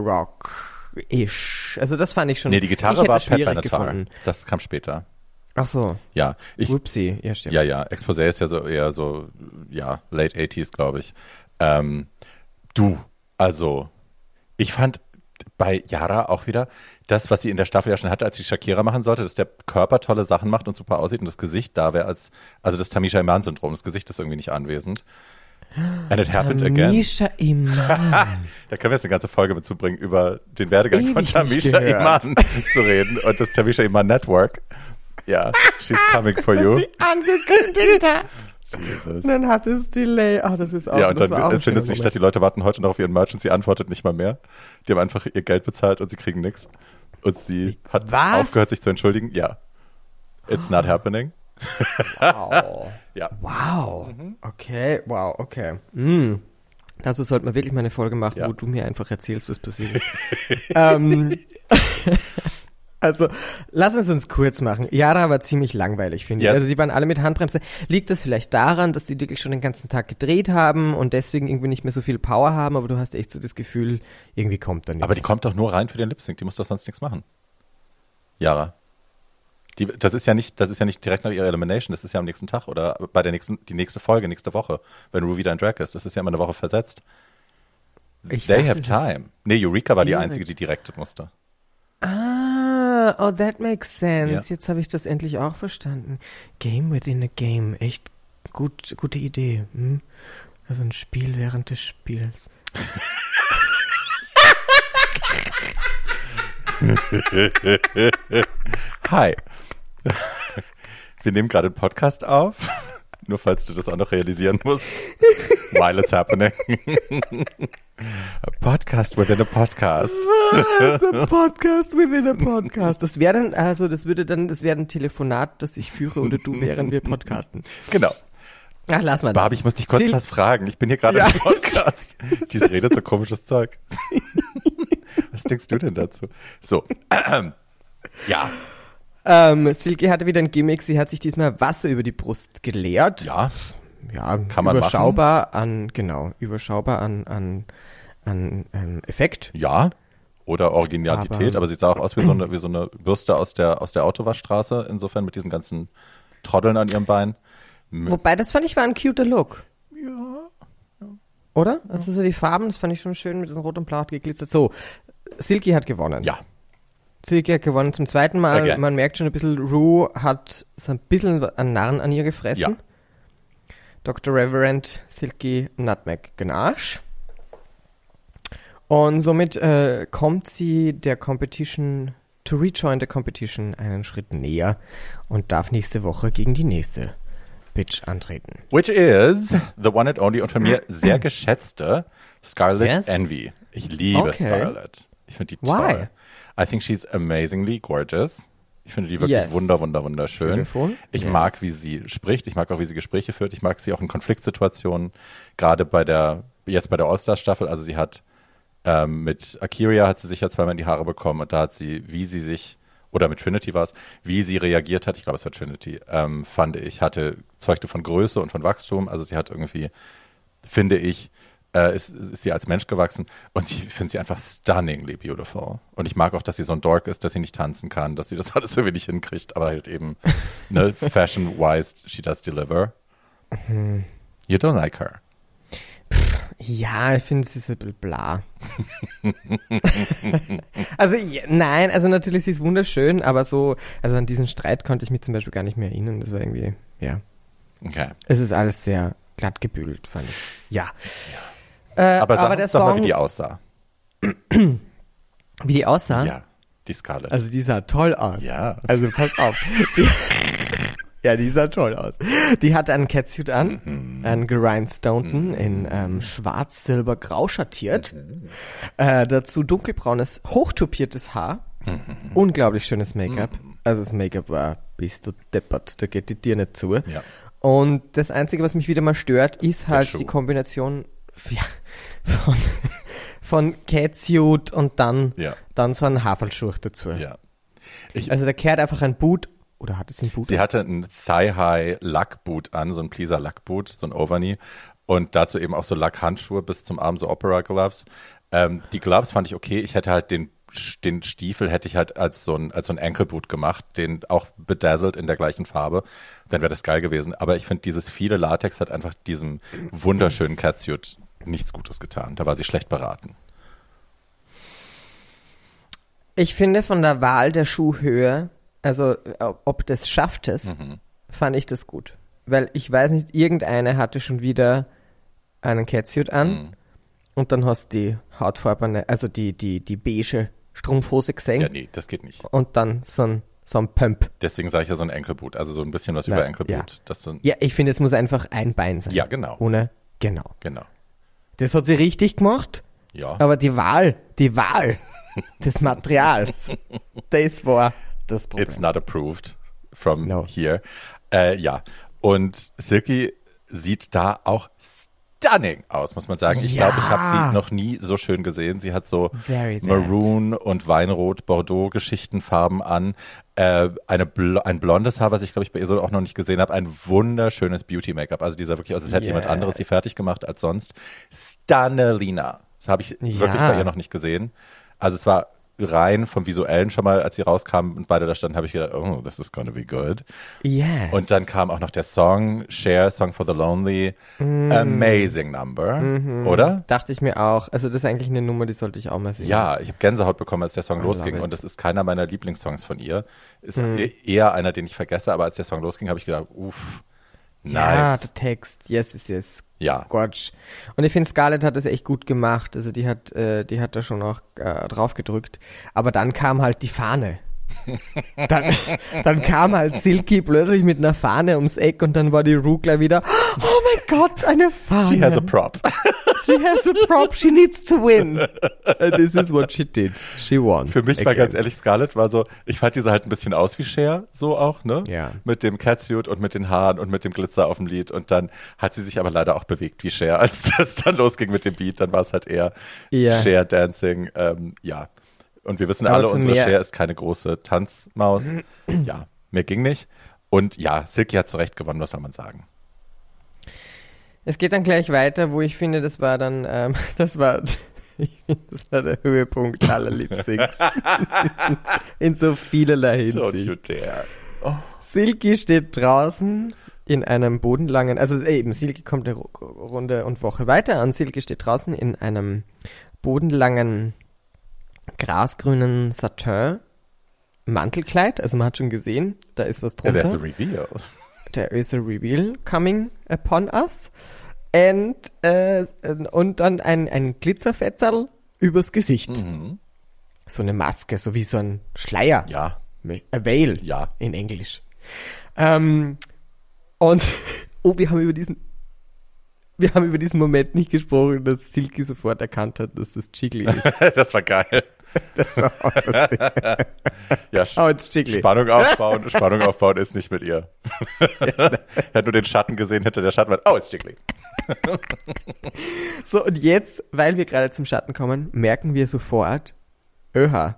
Rock-ish. Also das fand ich schon. Nee, die Gitarre war Pat Benatar. Das kam später. Ach so, Ja, ich, whoopsie, ja stimmt. ja, ja, Exposé ist ja so eher so, ja, late 80s, glaube ich. Ähm, du, also, ich fand bei Yara auch wieder das, was sie in der Staffel ja schon hatte, als sie Shakira machen sollte, dass der Körper tolle Sachen macht und super aussieht und das Gesicht da wäre als, also das Tamisha Iman-Syndrom, das Gesicht ist irgendwie nicht anwesend. And it happened again. Misha Iman. Da können wir jetzt eine ganze Folge mit zubringen, über den Werdegang Ewig von Tamisha. Iman zu reden und das Tamisha Iman Network. Ja, she's coming for you. angekündigt hat. Jesus. Dann hat es Delay. Ah, das ist auch Ja, und dann auch findet sie schöner statt, die Leute warten heute noch auf ihren Merch und sie antwortet nicht mal mehr. Die haben einfach ihr Geld bezahlt und sie kriegen nichts. Und sie hat Was? aufgehört, sich zu entschuldigen. Ja. It's not happening. Wow. Ja. Wow. Mhm. Okay, wow, okay. Mm. Dazu sollten wir wirklich mal eine Folge machen, Ja. wo du mir einfach erzählst, was passiert ist. ähm, also, lass uns uns kurz machen. Yara war ziemlich langweilig, finde Yes. ich. Also, die waren alle mit Handbremse. Liegt das vielleicht daran, dass die wirklich schon den ganzen Tag gedreht haben und deswegen irgendwie nicht mehr so viel Power haben, aber du hast echt so das Gefühl, irgendwie kommt da nichts. Aber die kommt doch nur rein für den Lip Sync. Die muss doch sonst nichts machen. Yara. Die, das ist ja nicht, das ist ja nicht direkt nach ihrer Elimination. Das ist ja am nächsten Tag oder bei der nächsten, die nächste Folge, nächste Woche, wenn Ru wieder in Drag ist. Das ist ja immer eine Woche versetzt. Ich They dachte, have time. Nee, Eureka war die Direkt. einzige, die direkt musste. Ah, oh, that makes sense. Ja. Jetzt habe ich das endlich auch verstanden. Game within a game. Echt gut, gute Idee. Hm? Also ein Spiel während des Spiels. Hi. Wir nehmen gerade einen Podcast auf. Nur falls du das auch noch realisieren musst. While it's happening. A podcast within a podcast. a podcast within a podcast. Das wäre dann, also das würde dann, das wäre ein Telefonat, das ich führe oder du, während wir podcasten. Genau. Ach, lass mal. Barbie, ich muss dich kurz Sil- was fragen. Ich bin hier gerade Ja. im Podcast. Diese redet so komisches Zeug. Was denkst du denn dazu? So. Ja. Ähm, Silke hatte wieder ein Gimmick. Sie hat sich diesmal Wasser über die Brust geleert. Ja. ja, Kann man überschaubar an, genau, überschaubar an, an, an ähm, Effekt. Ja. Oder Originalität, Aber- aber, sie sah auch aus wie so eine, wie so eine Bürste aus der, aus der Autowaschstraße, insofern mit diesen ganzen Troddeln an ihrem Bein. Wobei, das fand ich war ein cuter Look. Ja. Oder? Also so die Farben, das fand ich schon schön mit diesem Rot und Blau hat geglitzert. So, Silky hat gewonnen. Ja. Silky hat gewonnen zum zweiten Mal. Again. Man merkt schon ein bisschen, Rue hat so ein bisschen an Narren an ihr gefressen. Ja. Dr. Reverend Silky Nutmeg Ganache. Und somit äh, kommt sie der Competition, to rejoin the competition, einen Schritt näher und darf nächste Woche gegen die nächste Bitch antreten. Which is the one and only und von mir sehr geschätzte Scarlett Yes? Envy. Ich liebe Okay. Scarlett. Ich finde die Why? toll. I think she's amazingly gorgeous. Ich finde die wirklich Yes. wunder, wunder, wunderschön. Beautiful. Ich Yes. mag, wie sie spricht. Ich mag auch, wie sie Gespräche führt. Ich mag sie auch in Konfliktsituationen. Gerade bei der, jetzt bei der All-Star-Staffel. Also sie hat ähm, mit Akiria hat sie sich ja zweimal in die Haare bekommen und da hat sie, wie sie sich, oder mit Trinity war es, wie sie reagiert hat, ich glaube es war Trinity, ähm, fand ich, hatte, zeugte von Größe und von Wachstum, also sie hat irgendwie, finde ich, äh, ist, ist sie als Mensch gewachsen und ich finde sie einfach stunningly beautiful. Und ich mag auch, dass sie so ein Dork ist, dass sie nicht tanzen kann, dass sie das alles so wenig hinkriegt, aber halt eben, ne, fashion-wise, she does deliver. You don't like her. Ja, ich finde, sie ist ein bisschen bla. also, ja, nein, also natürlich, sie ist wunderschön, aber so, also an diesen Streit konnte ich mich zum Beispiel gar nicht mehr erinnern. Das war irgendwie, ja. Okay. Es ist alles sehr glatt gebügelt, fand ich. Ja. Äh, Aber sag der uns doch mal, Song, wie die aussah. wie die aussah, Ja, die Scarlett. also die sah toll aus. ja. Also pass auf. Die, ja, die sah toll aus. Die hatte einen Catsuit an, Mhm. einen gerhinestonten in ähm, schwarz, silber, grau schattiert. Äh, dazu dunkelbraunes, hochtupiertes Haar. Mhm. Unglaublich schönes Make-up. Also das Make-up war, bist du deppert, da geht die dir nicht zu. Ja. Und das Einzige, was mich wieder mal stört, ist halt die Kombination ja, von, von Catsuit und dann, Ja. dann so ein Haferlschuh dazu. Ja. Ich, Also da kehrt einfach ein Boot, oder hat es ein Boot? sie hatte ein Thigh-High Lackboot an, so ein Pleaser Lackboot, so ein Overknee. Und dazu eben auch so Lackhandschuhe bis zum Arm, so Opera Gloves. Ähm, die Gloves fand ich okay. Ich hätte halt den, den Stiefel hätte ich halt als so ein, als so ein Ankle-Boot gemacht, den auch bedazzled in der gleichen Farbe. Dann wäre das geil gewesen. Aber ich finde, dieses viele Latex hat einfach diesem wunderschönen Catsuit nichts Gutes getan. Da war sie schlecht beraten. Ich finde von der Wahl der Schuhhöhe, also äh, ob das schafft es, Mhm. fand ich das gut. Weil ich weiß nicht, irgendeine hatte schon wieder einen Catsuit an Mhm. und dann hast du die hautfarbene, also die, die, die beige Strumpfhose gesehen Ja, nee, das geht nicht. und dann so ein, so ein Pump. Deswegen sage ich ja so ein Enkelboot, also so ein bisschen was Na, über Enkelboot. ja. Das so, Ja, ich finde, es muss einfach ein Bein sein. Ja, genau. Ohne, genau. Genau. Das hat sie richtig gemacht, Ja. aber die Wahl, die Wahl des Materials, das war das Problem. It's not approved from No. here. Äh, ja. Und Silky sieht da auch stunning aus, muss man sagen. Ich Ja. glaube, ich habe sie noch nie so schön gesehen. Sie hat so. Maroon und Weinrot, Bordeaux Geschichtenfarben an. Äh, eine Bl ein blondes Haar, was ich glaube ich bei ihr so auch noch nicht gesehen habe. Ein wunderschönes Beauty Make-up. Also dieser wirklich aus, als hätte jemand Yeah. anderes sie fertig gemacht als sonst. Stanelina. Das habe ich Ja. wirklich bei ihr noch nicht gesehen. Also es war rein vom Visuellen schon mal, als sie rauskamen und beide da standen, habe ich gedacht, oh, this is gonna be good. Yes. Und dann kam auch noch der Song, Share, Song for the Lonely. Amazing number, oder? Dachte ich mir auch. Also das ist eigentlich eine Nummer, die sollte ich auch mal sehen. Ja, ich habe Gänsehaut bekommen, als der Song I losging. Und das ist keiner meiner Lieblingssongs von ihr. Ist e- eher einer, den ich vergesse, aber als der Song losging, habe ich gedacht, uff, Ja, nice. der Text. Yes, yes, yes. Ja, Gotch. Und ich finde, Scarlett hat das echt gut gemacht. Also die hat, äh, die hat da schon auch äh, drauf gedrückt. Aber dann kam halt die Fahne. Dann, dann kam halt Silky plötzlich mit einer Fahne ums Eck und dann war die Rugler wieder, oh mein Gott, eine Fahne. she has a prop. She has a prop, she needs to win. And this is what she did. She won. Für mich war Again. ganz ehrlich, Scarlett war so, ich fand diese halt ein bisschen aus wie Cher, so auch, ne? Ja. Mit dem Catsuit und mit den Haaren und mit dem Glitzer auf dem Lied. Und dann hat sie sich aber leider auch bewegt wie Cher, als das dann losging mit dem Beat. Dann war es halt eher Ja. Cher Dancing, ähm, ja. Und wir wissen Aber alle, unsere mehr- Cher ist keine große Tanzmaus. ja, mehr ging nicht. Und ja, Silky hat zu Recht gewonnen, was soll man sagen? Es geht dann gleich weiter, wo ich finde, das war dann, ähm, das war, das war der Höhepunkt aller Lip-Syncs. In so vielerlei Hinsicht. you dare. Silky steht draußen in einem bodenlangen, also äh, eben, Silky kommt eine Ru- Runde und Woche weiter an. Silky steht draußen in einem bodenlangen, grasgrünen Satin Mantelkleid. Also man hat schon gesehen, da ist was drunter. There's a reveal. There is a reveal coming upon us. And, äh, und dann ein, ein Glitzerfetzerl übers Gesicht. Mhm. So eine Maske, so wie so ein Schleier. Ja, A veil ja. in Englisch. Ähm, und, oh, wir haben über diesen, wir haben über diesen Moment nicht gesprochen, dass Silky sofort erkannt hat, dass das Jiggly ist. das war geil. ja, Oh, it's Jiggly. Spannung aufbauen, Spannung aufbauen ist nicht mit ihr. hat nur den Schatten gesehen, hinter der Schatten war, oh, it's Jiggly. So, und jetzt, weil wir gerade zum Schatten kommen, merken wir sofort, öha,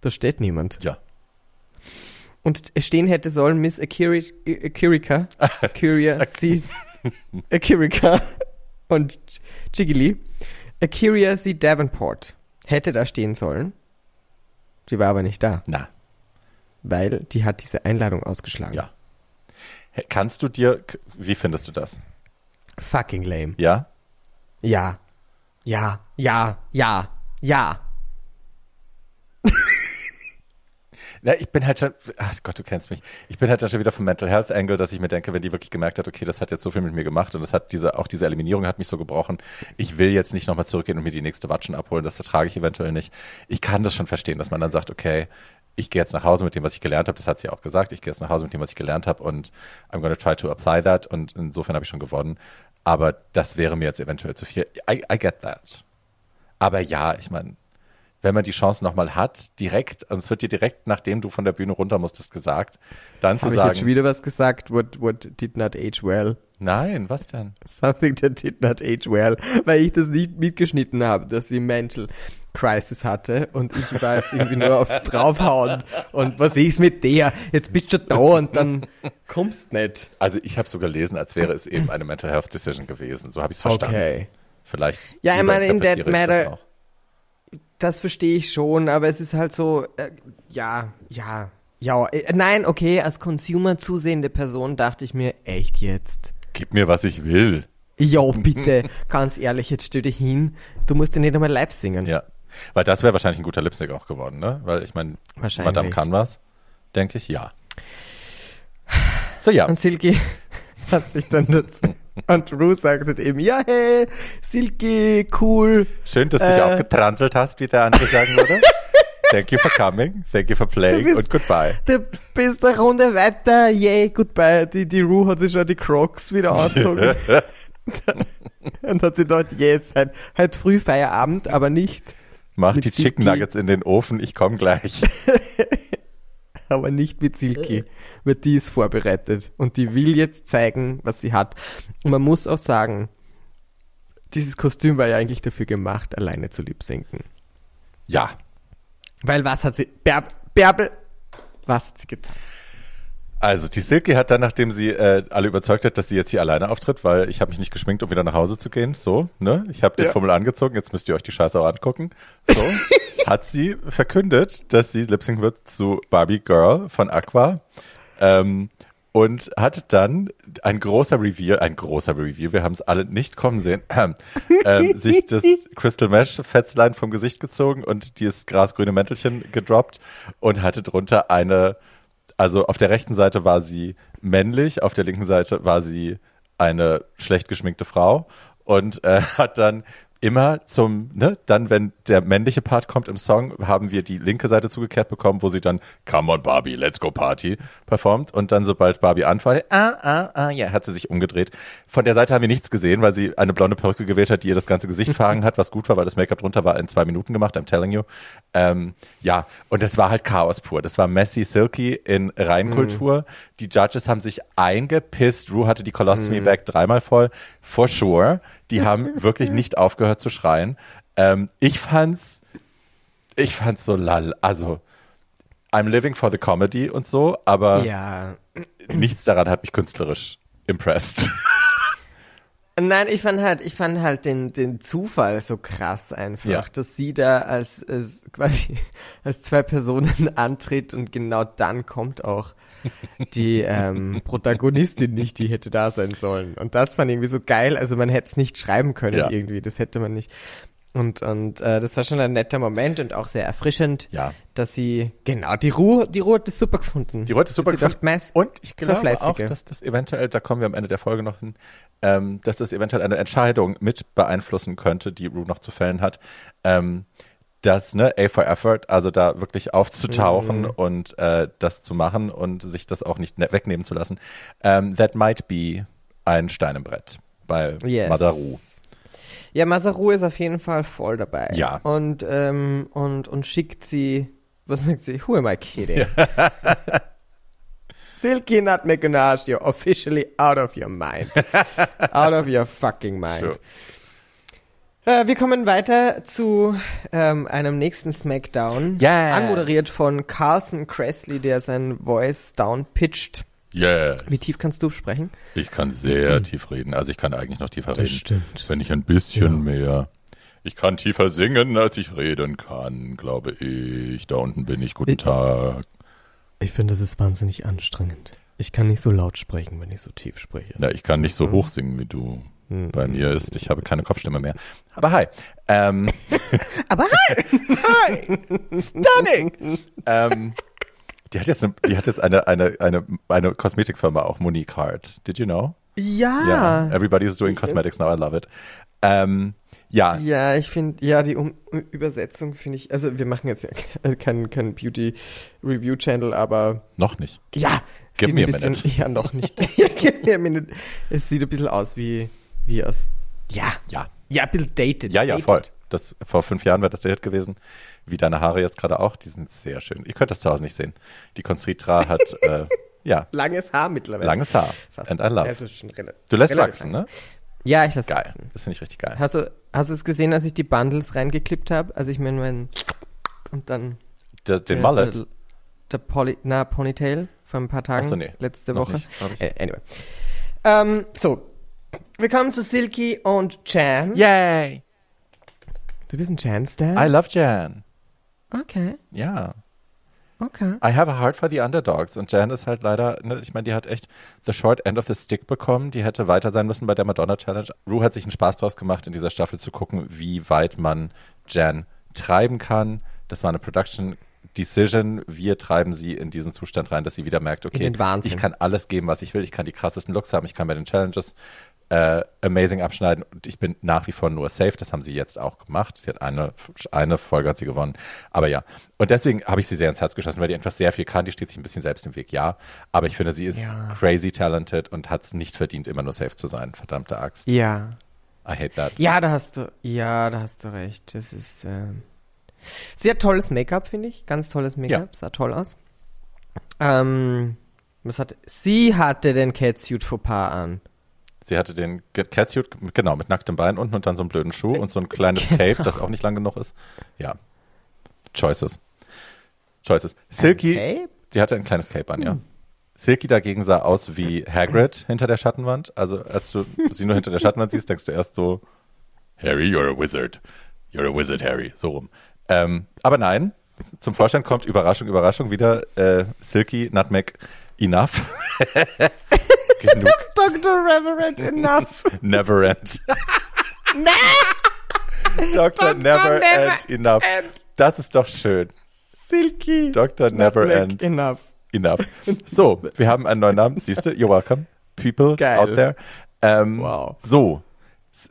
da steht niemand. Ja. Und stehen hätte sollen Miss Akiri, Akirika, Akiria, C, Akirika und Jiggly, Akiria C. Davenport hätte da stehen sollen. Die war aber nicht da, Na, weil die hat diese Einladung ausgeschlagen. ja. Kannst du dir, wie findest du das? Fucking lame. Ja? Ja. Ja. Ja. Ja. Ja. Na, ich bin halt schon, ach Gott, du kennst mich. Ich bin halt dann schon wieder vom Mental Health Angle, dass ich mir denke, wenn die wirklich gemerkt hat, okay, das hat jetzt so viel mit mir gemacht und das hat diese, auch diese Eliminierung hat mich so gebrochen. Ich will jetzt nicht nochmal zurückgehen und mir die nächste Watschen abholen. Das vertrage ich eventuell nicht. Ich kann das schon verstehen, dass man dann sagt, okay, ich gehe jetzt nach Hause mit dem, was ich gelernt habe. Das hat sie auch gesagt. Ich gehe jetzt nach Hause mit dem, was ich gelernt habe und I'm gonna try to apply that. Und insofern habe ich schon gewonnen. Aber das wäre mir jetzt eventuell zu viel. I, I get that. Aber ja, ich meine, wenn man die Chance nochmal hat, direkt, und es wird dir direkt, nachdem du von der Bühne runter musstest, gesagt, dann zu Habe ich jetzt schon sagen, wieder was gesagt? What, what did not age well? nein, was denn? Something that did not age well, weil ich das nicht mitgeschnitten habe, dass sie Mental Crisis hatte und ich war jetzt irgendwie nur auf draufhauen und was ist mit der? Jetzt bist du da und dann kommst nicht. Also ich habe so gelesen, als wäre es eben eine Mental Health Decision gewesen. So habe ich es verstanden. Okay. Vielleicht Ja, ich meine, in that ich matter- auch. Das verstehe ich schon, aber es ist halt so, äh, ja, ja, ja, äh, nein, okay, als Consumer zusehende Person dachte ich mir, echt jetzt? Gib mir, was ich will. Jo, bitte, ganz ehrlich, jetzt stell dich hin, du musst ja nicht einmal live singen. Ja. Weil das wäre wahrscheinlich ein guter Lipstick auch geworden, ne? Weil ich meine. Madame kann was, denke ich, ja. So, ja. Und Silky hat sich dann dazu. Und Ru sagte eben, ja, hey, Silky, cool. Schön, dass du dich Äh. aufgetranselt hast, wie der andere sagen würde. Thank you for coming, thank you for playing bist- und goodbye. Du bist eine Runde weiter, yay, goodbye. Die, die Rue hat sich schon die Crocs wieder angezogen. und hat sie dort, yes, halt, halt früh Feierabend, aber nicht, Mach die Chicken. Nuggets in den Ofen, ich komme gleich. aber nicht mit Silky. Weil die ist vorbereitet. Und die will jetzt zeigen, was sie hat. Und man muss auch sagen, dieses Kostüm war ja eigentlich dafür gemacht, alleine zu lip-sinken. Ja, Weil was hat sie, Bärb, Bärbel, was hat sie getan? Also die Silky hat dann, nachdem sie äh, alle überzeugt hat, dass sie jetzt hier alleine auftritt, weil ich habe mich nicht geschminkt, um wieder nach Hause zu gehen, so, ne? Ich habe den Ja. Fummel angezogen, jetzt müsst ihr euch die Scheiße auch angucken. So, hat sie verkündet, dass sie lip-sync wird zu Barbie Girl von Aqua. Ähm, und hat dann ein großer Reveal, ein großer Reveal, wir haben es alle nicht kommen sehen, ähm, sich das Crystal Mesh Fetzlein vom Gesicht gezogen und dieses grasgrüne Mäntelchen gedroppt und hatte drunter eine also auf der rechten Seite war sie männlich, auf der linken Seite war sie eine schlecht geschminkte Frau und äh, hat dann immer zum, ne, dann, wenn der männliche Part kommt im Song, haben wir die linke Seite zugekehrt bekommen, wo sie dann Come on Barbie, let's go Party performt und dann, sobald Barbie antwortet, ah, ah, ah, ja, hat sie sich umgedreht. Von der Seite haben wir nichts gesehen, weil sie eine blonde Perücke gewählt hat, die ihr das ganze Gesicht verhangen hat, was gut war, weil das Make-up drunter war in zwei Minuten gemacht, I'm telling you. Ähm, ja, und das war halt Chaos pur. Das war messy, silky in Reinkultur. Die Judges haben sich eingepisst. Rue hatte die Colostomy Bag dreimal voll, for sure. Die haben wirklich nicht aufgehört zu schreien. Ähm, ich fand's, ich fand's so lall. Also, I'm living for the comedy und so, aber Ja. nichts daran hat mich künstlerisch impressed. Nein, ich fand halt, ich fand halt den, den Zufall so krass einfach, Ja. dass sie da als, als quasi als zwei Personen antritt und genau dann kommt auch die ähm, Protagonistin nicht, die hätte da sein sollen. Und das fand ich irgendwie so geil. Also man hätte es nicht schreiben können Ja. irgendwie, das hätte man nicht. Und, und äh, das war schon ein netter Moment und auch sehr erfrischend, Ja. dass sie, genau, die Ruhe, die Ruhe hat das super gefunden. Die Leute super Sie gefunden. dachte, meist- Und ich glaube auch, dass das eventuell, da kommen wir am Ende der Folge noch hin, ähm, dass das eventuell eine Entscheidung mit beeinflussen könnte, die Rue noch zu fällen hat. Ähm, das, ne, A for Effort, also da wirklich aufzutauchen Mhm. und äh, das zu machen und sich das auch nicht ne wegnehmen zu lassen. Ähm, that might be ein Stein im Brett bei Yes. Rue. Ja, Masaru ist auf jeden Fall voll dabei. Ja. Und, ähm, und, und schickt sie, was sagt sie? Who am I kidding? Silky Nut Ganache, you're officially out of your mind. out of your fucking mind. Sure. Äh, wir kommen weiter zu ähm, einem nächsten Smackdown. Yes. Anmoderiert von Carson Cressley, der sein Voice down pitcht. Yes. Wie tief kannst du sprechen? Ich kann sehr tief reden. Also ich kann eigentlich noch tiefer reden. stimmt. Wenn ich ein bisschen mehr. Ich kann tiefer singen, als ich reden kann, glaube ich. Da unten bin ich. Guten Ich- Tag. Ich finde, das ist wahnsinnig anstrengend. Ich kann nicht so laut sprechen, wenn ich so tief spreche. Ja, ich kann nicht so hoch singen wie du. Bei mir ist, ich habe keine Kopfstimme mehr. Aber hi. Ähm, Aber hi! hi. Stunning. ähm, die hat jetzt, eine, die hat jetzt eine, eine, eine, eine Kosmetikfirma auch, Monique Hart. Did you know? Ja. Ja. Everybody is doing cosmetics now. I love it. Ähm, ja. Ja, ich finde, ja, die um Übersetzung finde ich, also wir machen jetzt ja ke- kein, kein Beauty-Review-Channel, aber Noch nicht. ja, Give me a bisschen, minute. ja, noch nicht. give me a minute. Es sieht ein bisschen aus wie, wie aus, ja, Ja. ja, ein bisschen dated. Ja, ja, dated. voll. Das, vor fünf Jahren wäre das der Hit gewesen. Wie deine Haare jetzt gerade auch. Die sind sehr schön. Ihr könnt das zu Hause nicht sehen. Die Constritra hat, äh, ja, Langes Haar mittlerweile. langes Haar. Fast. And I love. Also schon Du lässt wachsen, ne? Ja, ich lasse Geil. wachsen. Das finde ich richtig geil. Hast du, hast du es gesehen, als ich die Bundles reingeklippt habe? Also ich meine, mein, und dann Der, den der, Mullet. Der, der Poly, na, Ponytail vor ein paar Tagen. Ach so, nee. Letzte Woche. nicht. Äh, anyway. Ähm, so. Wir kommen zu Silky und Jan. Yay! Du bist ein Jan-Star? I love Jan. Okay, Ja. okay. I have a heart for the underdogs. Und Jan ist halt leider, ne, ich meine, die hat echt the short end of the stick bekommen. Die hätte weiter sein müssen bei der Madonna Challenge. Rue hat sich einen Spaß draus gemacht, in dieser Staffel zu gucken, wie weit man Jan treiben kann. Das war eine Production Decision. Wir treiben sie in diesen Zustand rein, dass sie wieder merkt, okay, ich kann alles geben, was ich will. Ich kann die krassesten Looks haben. Ich kann bei den Challenges äh, amazing abschneiden und ich bin nach wie vor nur safe. Das haben sie jetzt auch gemacht. Sie hat eine, eine Folge hat sie gewonnen. Aber ja. Und deswegen habe ich sie sehr ins Herz geschossen, weil die einfach sehr viel kann. Die steht sich ein bisschen selbst im Weg, ja. Aber ich finde, sie ist Ja. crazy talented und hat es nicht verdient, immer nur safe zu sein. Verdammte Axt. Ja. I hate that. Ja, da hast du, ja, da hast du recht. Das ist ähm, sehr tolles Make-up, finde ich. Ganz tolles Make-up, sah toll aus. Ähm, was hat, sie hatte den Catsuit Fauxpas an. Sie hatte den Catsuit, genau, mit nacktem Bein unten und dann so einen blöden Schuh und so ein kleines Genau. Cape, das auch nicht lang genug ist. Ja. Choices. Choices. Silky, die hatte ein kleines Cape an, ja. Silky dagegen sah aus wie Hagrid hinter der Schattenwand. Also als du sie nur hinter der Schattenwand siehst, denkst du erst so, Harry, you're a wizard. You're a wizard, Harry. So rum. Ähm, aber nein, zum Vorstand kommt Überraschung, Überraschung wieder äh, Silky, Nutmeg, enough. Genug. Dr. Reverend enough. Never end. Dr. Never End Enough. Das ist doch schön. Silky. Dr. Never End Enough. Enough. So, wir haben einen neuen Namen. Siehst du? You're welcome. People Geil. out there. Ähm, Wow. So.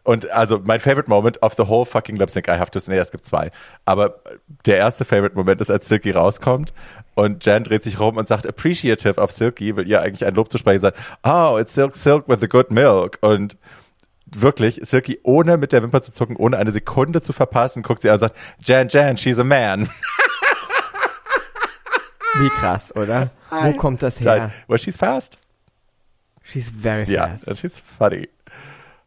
Und also mein favorite moment of the whole fucking lip sync, I have to say, nee, es gibt zwei. Aber der erste favorite Moment ist, als Silky rauskommt und Jan dreht sich rum und sagt appreciative of Silky, will ihr eigentlich ein Lob zu sprechen, sagt, oh, it's Silk Silk with the good milk. Und wirklich, Silky, ohne mit der Wimper zu zucken, ohne eine Sekunde zu verpassen, guckt sie an und sagt, Jan, Jan, she's a man. Wie krass, oder? Wo kommt das her? well, she's fast. She's very Ja, fast. das ist funny.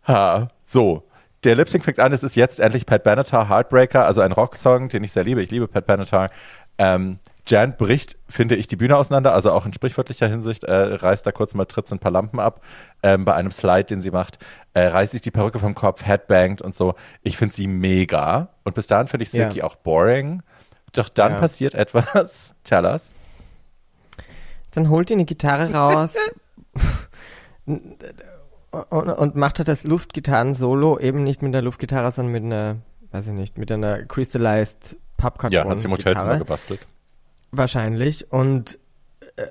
Ha, so. Der Lip Sync fängt an, es ist jetzt endlich Pat Benatar, Heartbreaker, also ein Rocksong, den ich sehr liebe. Ich liebe Pat Benatar. Ähm, Jan bricht, finde ich, die Bühne auseinander, also auch in sprichwörtlicher Hinsicht, äh, reißt da kurz mal Tritts ein paar Lampen ab, ähm, bei einem Slide, den sie macht, äh, reißt sich die Perücke vom Kopf, headbangt und so. Ich finde sie mega. Und bis dahin finde ich Silky Ja. auch boring. Doch dann Ja. passiert etwas. Tell us. Dann holt die eine Gitarre raus und, und macht halt das Luftgitarren-Solo eben nicht mit einer Luftgitarre, sondern mit einer, weiß ich nicht, mit einer crystallized Pappkarton. Ja, hat sie im Hotelzimmer gebastelt. Wahrscheinlich. Und, äh,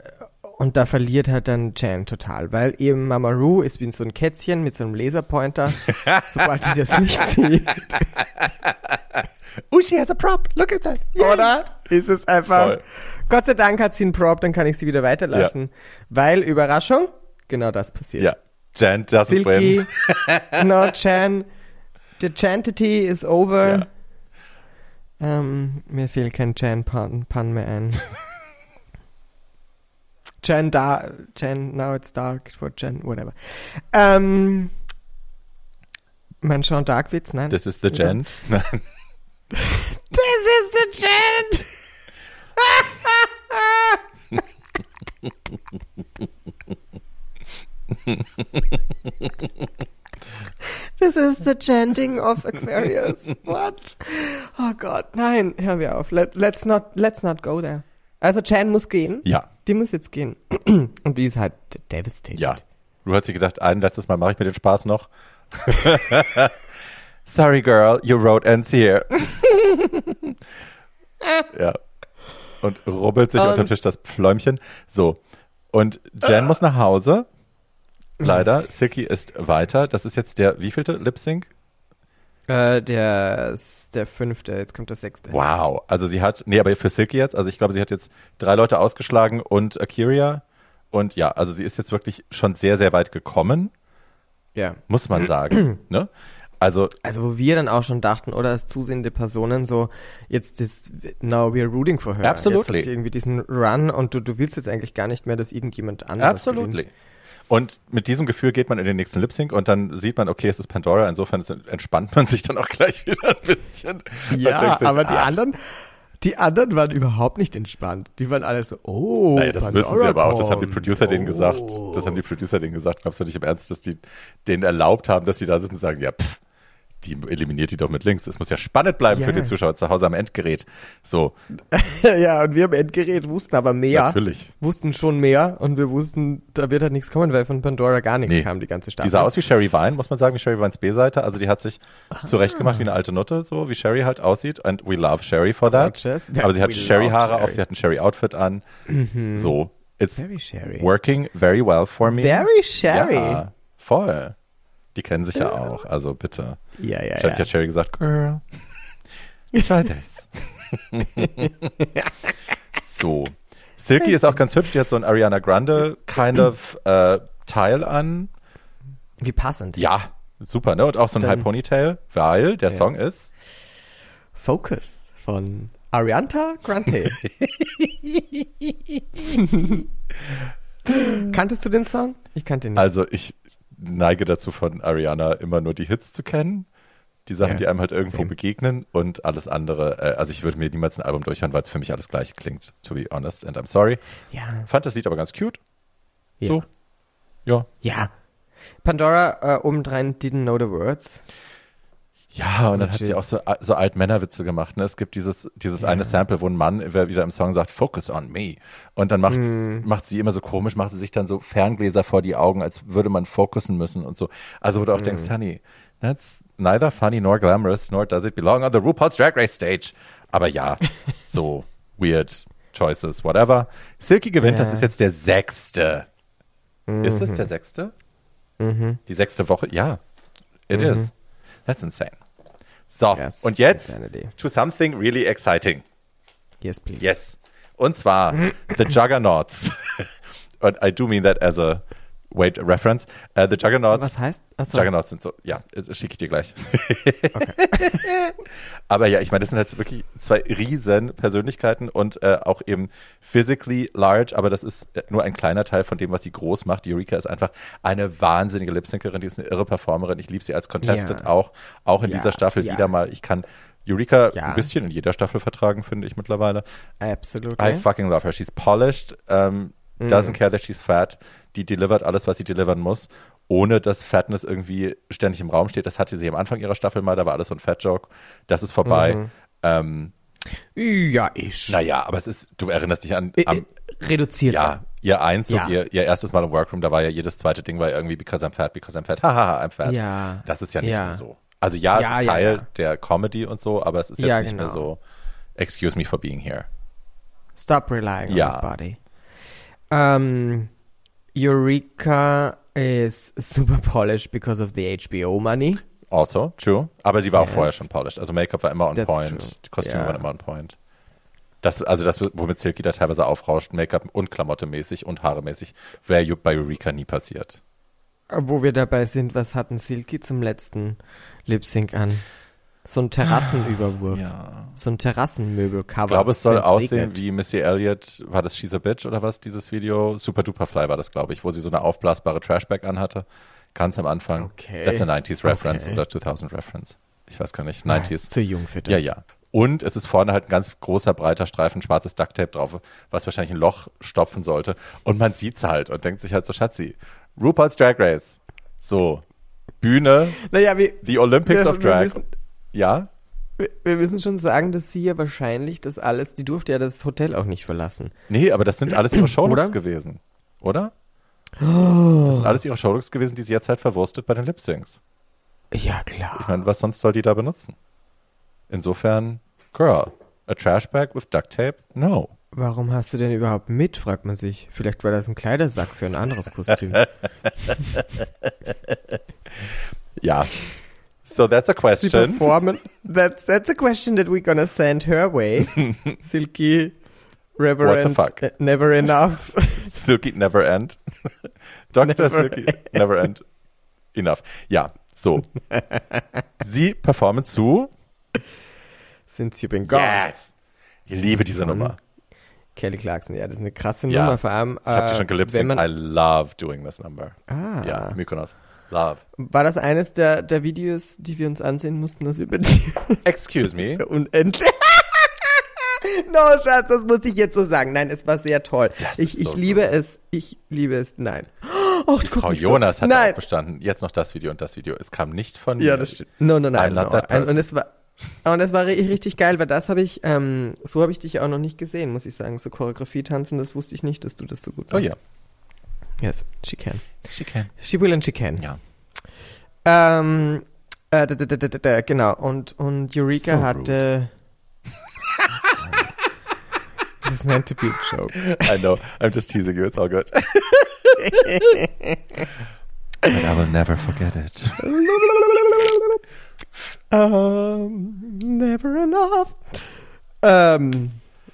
und da verliert halt dann Jan total, weil eben Mama Ru ist wie so ein Kätzchen mit so einem Laserpointer, sobald die das nicht sieht. Oh, she has a prop. Look at that. Oder? Ist es einfach. Voll. Gott sei Dank hat sie einen Prop, dann kann ich sie wieder weiterlassen. Weil, Überraschung, genau das passiert. Ja. Jan doesn't Silky, win. no Chan, the Chantity is over. Ja. Ähm, mir fehlt kein Chan-Pun Pun mehr ein. Chan da, Chan, now it's dark for Chan, whatever. Ähm, mein Sean Darkwitz, nein. This is the Jan. Nein. This is the Chan! This is the chanting of Aquarius. What? Oh Gott, nein, hören wir auf. Let, let's not, let's not go there. Also Chan muss gehen. Ja, Die muss jetzt gehen. Und die ist halt devastated. ja. Du hast dir gedacht, ein letztes Mal mache ich mir den Spaß noch. Sorry, girl, your road ends here. ja. Und rubbelt sich Und- unter dem Tisch das Pfläumchen. So. Und Jan muss nach Hause. Leider. Silky ist weiter. Das ist jetzt der wievielte Lip Sync? Äh, der, der fünfte, jetzt kommt der sechste. Wow. Also sie hat, nee, aber für Silky jetzt, also ich glaube, sie hat jetzt drei Leute ausgeschlagen und Akiria. Und ja, also sie ist jetzt wirklich schon sehr, sehr weit gekommen, Ja. muss man sagen. ne? Also, Also wo wir dann auch schon dachten, oder als zusehende Personen so, jetzt ist, now we're rooting for her. Absolutely. Jetzt hat sie irgendwie diesen Run und du, du willst jetzt eigentlich gar nicht mehr, dass irgendjemand anderes absolutely. gewinnt. Und mit diesem Gefühl geht man in den nächsten Lip Sync und dann sieht man, okay, es ist Pandora. Insofern entspannt man sich dann auch gleich wieder ein bisschen. Ja, sich, aber die ah, anderen, die anderen waren überhaupt nicht entspannt. Die waren alle so, oh, Naja, das müssen sie aber auch. Das haben die. Producer denen gesagt. Oh. Das haben die Producer denen gesagt. Glaubst du nicht im Ernst, dass die denen erlaubt haben, dass sie da sitzen und sagen, ja, pff, die eliminiert die doch mit links. Es muss ja spannend bleiben Ja. für die Zuschauer zu Hause am Endgerät. So, ja, und wir am Endgerät wussten aber mehr. natürlich. Wussten schon mehr und wir wussten, da wird halt nichts kommen, weil von Pandora gar nichts Nee. kam, die ganze Staffel. Die sah aus wie Sherry Vine, muss man sagen, wie Sherry Vines B-Seite. Also die hat sich zurechtgemacht wie eine alte Nutte, so wie Sherry halt aussieht. And we love Sherry for that. Gorgeous. Aber sie hat Sherry-Haare auf, sie hat ein Sherry-Outfit an. So, it's Very sherry. working very well for me. Very sherry. Ja, voll. Die kennen sich ja auch, also bitte. Ja, ja, Wahrscheinlich hat Sherry gesagt, Girl, try this. so. Silky ist auch ganz hübsch, die hat so ein Ariana Grande kind of äh, Teil an. Wie passend. Ja, super, ne? Und auch so ein Dann- High Ponytail, weil der Yes. Song ist Focus von Arianta Grande. Kanntest du den Song? Ich kannte ihn nicht. Also ich neige dazu von Ariana immer nur die Hits zu kennen. Die Sachen, Ja, die einem halt irgendwo same. begegnen und alles andere. Äh, also ich würde mir niemals ein Album durchhören, weil es für mich alles gleich klingt, to be honest. And I'm sorry. ja. Fand das Lied aber ganz cute. Ja. So. Ja. Ja. Pandora äh, obendrein didn't know the words. Ja, und dann hat sie auch so, so Altmännerwitze gemacht. Ne? Es gibt dieses, dieses eine Sample, wo ein Mann wieder im Song sagt, Focus on me. Und dann macht, Mm. macht sie immer so komisch, macht sie sich dann so Ferngläser vor die Augen, als würde man fokussen müssen und so. Also wo du auch Mm. denkst, Honey, that's neither funny nor glamorous, nor does it belong on the RuPaul's Drag Race stage. Aber ja, so weird choices, whatever. Silky gewinnt, das Ja. ist jetzt der sechste. Ist es der sechste? Mhm. Die sechste Woche? Ja, it is. That's insane. So, Yes, und jetzt to something really exciting. Yes, please. Yes. Und zwar The Juggernauts. und I do mean that as a, wait, reference. Uh, the Juggernauts. Was heißt? Achso. Juggernauts sind so, ja, schicke ich dir gleich. Aber ja, ich meine, das sind halt wirklich zwei riesen Persönlichkeiten und äh, auch eben physically large, aber das ist äh, nur ein kleiner Teil von dem, was sie groß macht. Eureka ist einfach eine wahnsinnige Lipsyncerin, die ist eine irre Performerin. Ich liebe sie als Contestant Ja. auch, auch in Ja, dieser Staffel ja. wieder mal. Ich kann Eureka Ja. ein bisschen in jeder Staffel vertragen, finde ich mittlerweile. Absolutely. I fucking love her. She's polished, um, doesn't care that she's fat. Die delivert alles, was sie delivern muss, ohne dass Fatness irgendwie ständig im Raum steht. Das hatte sie am Anfang ihrer Staffel mal, da war alles so ein Fat-Joke. Das ist vorbei. Ähm, ja, ich. naja, aber es ist, du erinnerst dich an, Äh, am, äh, reduziert. ja, ihr eins, so Ja. ihr, ihr erstes Mal im Workroom, da war ja jedes zweite Ding war irgendwie because I'm fat, because I'm fat, hahaha, I'm fat. Ja. Das ist ja nicht Ja. mehr so. Also ja, es Ja, ist Teil der Comedy und so, aber es ist jetzt Ja, nicht mehr genau. so, excuse me for being here. Stop relying Ja. on your body. Um, Eureka is super polished because of the HBO money. Also, true. Aber sie war auch Yes. vorher schon polished. Also Make-up war immer on That's point, true. die Kostüme Ja. waren immer on point. Das, also das, womit Silky da teilweise aufrauscht, Make-up und Klamotte mäßig und Haare mäßig, wäre bei Eureka nie passiert. Wo wir dabei sind, was hatten Silky zum letzten Lip Sync an? So ein Terrassenüberwurf. Ja. So ein Terrassenmöbelcover. Ich glaube, es soll aussehen regnet. wie Missy Elliott, war das She's a Bitch oder was, dieses Video? Super Duper Fly war das, glaube ich, wo sie so eine aufblasbare Trashbag anhatte. Ganz am Anfang. Okay. That's a 90s Reference Okay. oder 2000 Reference. Ich weiß gar nicht. Ah, 90s. ist zu jung für das. Ja, ja. Und es ist vorne halt ein ganz großer, breiter Streifen schwarzes Ducktape drauf, was wahrscheinlich ein Loch stopfen sollte. Und man sieht's halt und denkt sich halt so, Schatzi, RuPaul's Drag Race. So, Bühne, Naja, wir, the Olympics wir, of wir, Drag. müssen, ja? wir, wir müssen schon sagen, dass sie ja wahrscheinlich das alles, die durfte ja das Hotel auch nicht verlassen. Nee, aber das sind alles ihre Showlooks gewesen. Oder? Das sind alles ihre Showlooks gewesen, die sie jetzt halt verwurstet bei den Lip-Syncs. Ja, klar. Ich meine, was sonst soll die da benutzen? Insofern, Girl, a trash bag with duct tape? No. Warum hast du denn überhaupt mit, fragt man sich. Vielleicht war das ein Kleidersack für ein anderes Kostüm. Ja. So that's a question. That's, that's a question that we're gonna send her way. Silky, Reverend, fuck? äh, never enough. Silky never end. Dr. Never Silky never end. Enough. Ja, so. Sie performen zu Since you've been gone. Yes. Ich liebe diese Nummer. Kelly Clarkson, ja, das ist eine krasse Ja. Nummer, vor allem. Ich habe die äh, schon wenn man- I love doing this number. Ah. Ja, Mykonos. Love. War das eines der, der Videos, die wir uns ansehen mussten, dass wir bei dir Excuse me. so unendlich. no, Schatz, das muss ich jetzt so sagen. Nein, es war sehr toll. Das ich ist so ich liebe gut. es. Ich liebe es. Nein. Oh, Frau Jonas hat Nein. auch bestanden. Jetzt noch das Video und das Video. Es kam nicht von Ja, mir. das stimmt. No, no, nein. No. Und es war, und es war ri- richtig geil, weil das habe ich, ähm, so habe ich dich auch noch nicht gesehen, muss ich sagen. So Choreografie tanzen, das wusste ich nicht, dass du das so gut Oh ja. Yes, she can. She can. She will and she can. Ja. Ähm, äh, da, da, da, da, da, da, genau. Und, und Eureka So hatte. It was meant to be a joke. I know. I'm just teasing you. It's all good. But I will never forget it. um, never enough. Ähm,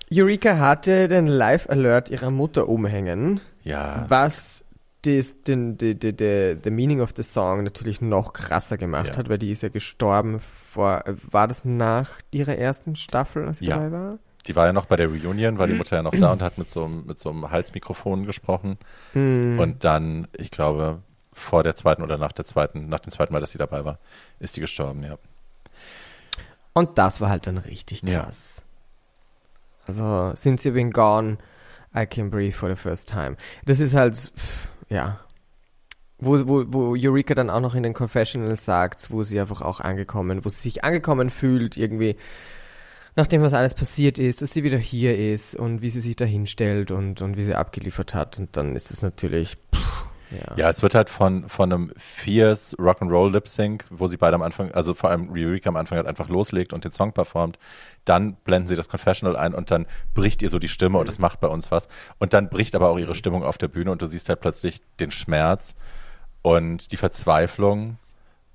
Eureka hatte den Live-Alert ihrer Mutter umhängen, Ja. was das, den, the, the, the, the meaning of the song natürlich noch krasser gemacht Ja. hat, weil die ist ja gestorben vor, war das nach ihrer ersten Staffel, als sie Ja. dabei war? Die war ja noch bei der Reunion, war die Mutter ja noch da und hat mit so, einem- mit so einem Halsmikrofon gesprochen. Mhm. Und dann, ich glaube, vor der zweiten oder nach der zweiten, nach dem zweiten Mal, dass sie dabei war, ist die gestorben, ja. Und das war halt dann richtig Ja. krass. Also, since you've been gone, I can breathe for the first time. Das ist halt, pff, ja. Wo, wo, wo Eureka dann auch noch in den Confessionals sagt, wo sie einfach auch angekommen, wo sie sich angekommen fühlt, irgendwie, nachdem was alles passiert ist, dass sie wieder hier ist und wie sie sich da hinstellt und, und wie sie abgeliefert hat. Und dann ist es natürlich, pff, ja. Ja, es wird halt von, von einem fierce Rock'n'Roll Lip Sync, wo sie beide am Anfang, also vor allem Eureka am Anfang halt einfach loslegt und den Song performt. Dann blenden sie das Confessional ein und dann bricht ihr so die Stimme und es macht bei uns was. Und dann bricht aber auch ihre Stimmung auf der Bühne und du siehst halt plötzlich den Schmerz und die Verzweiflung.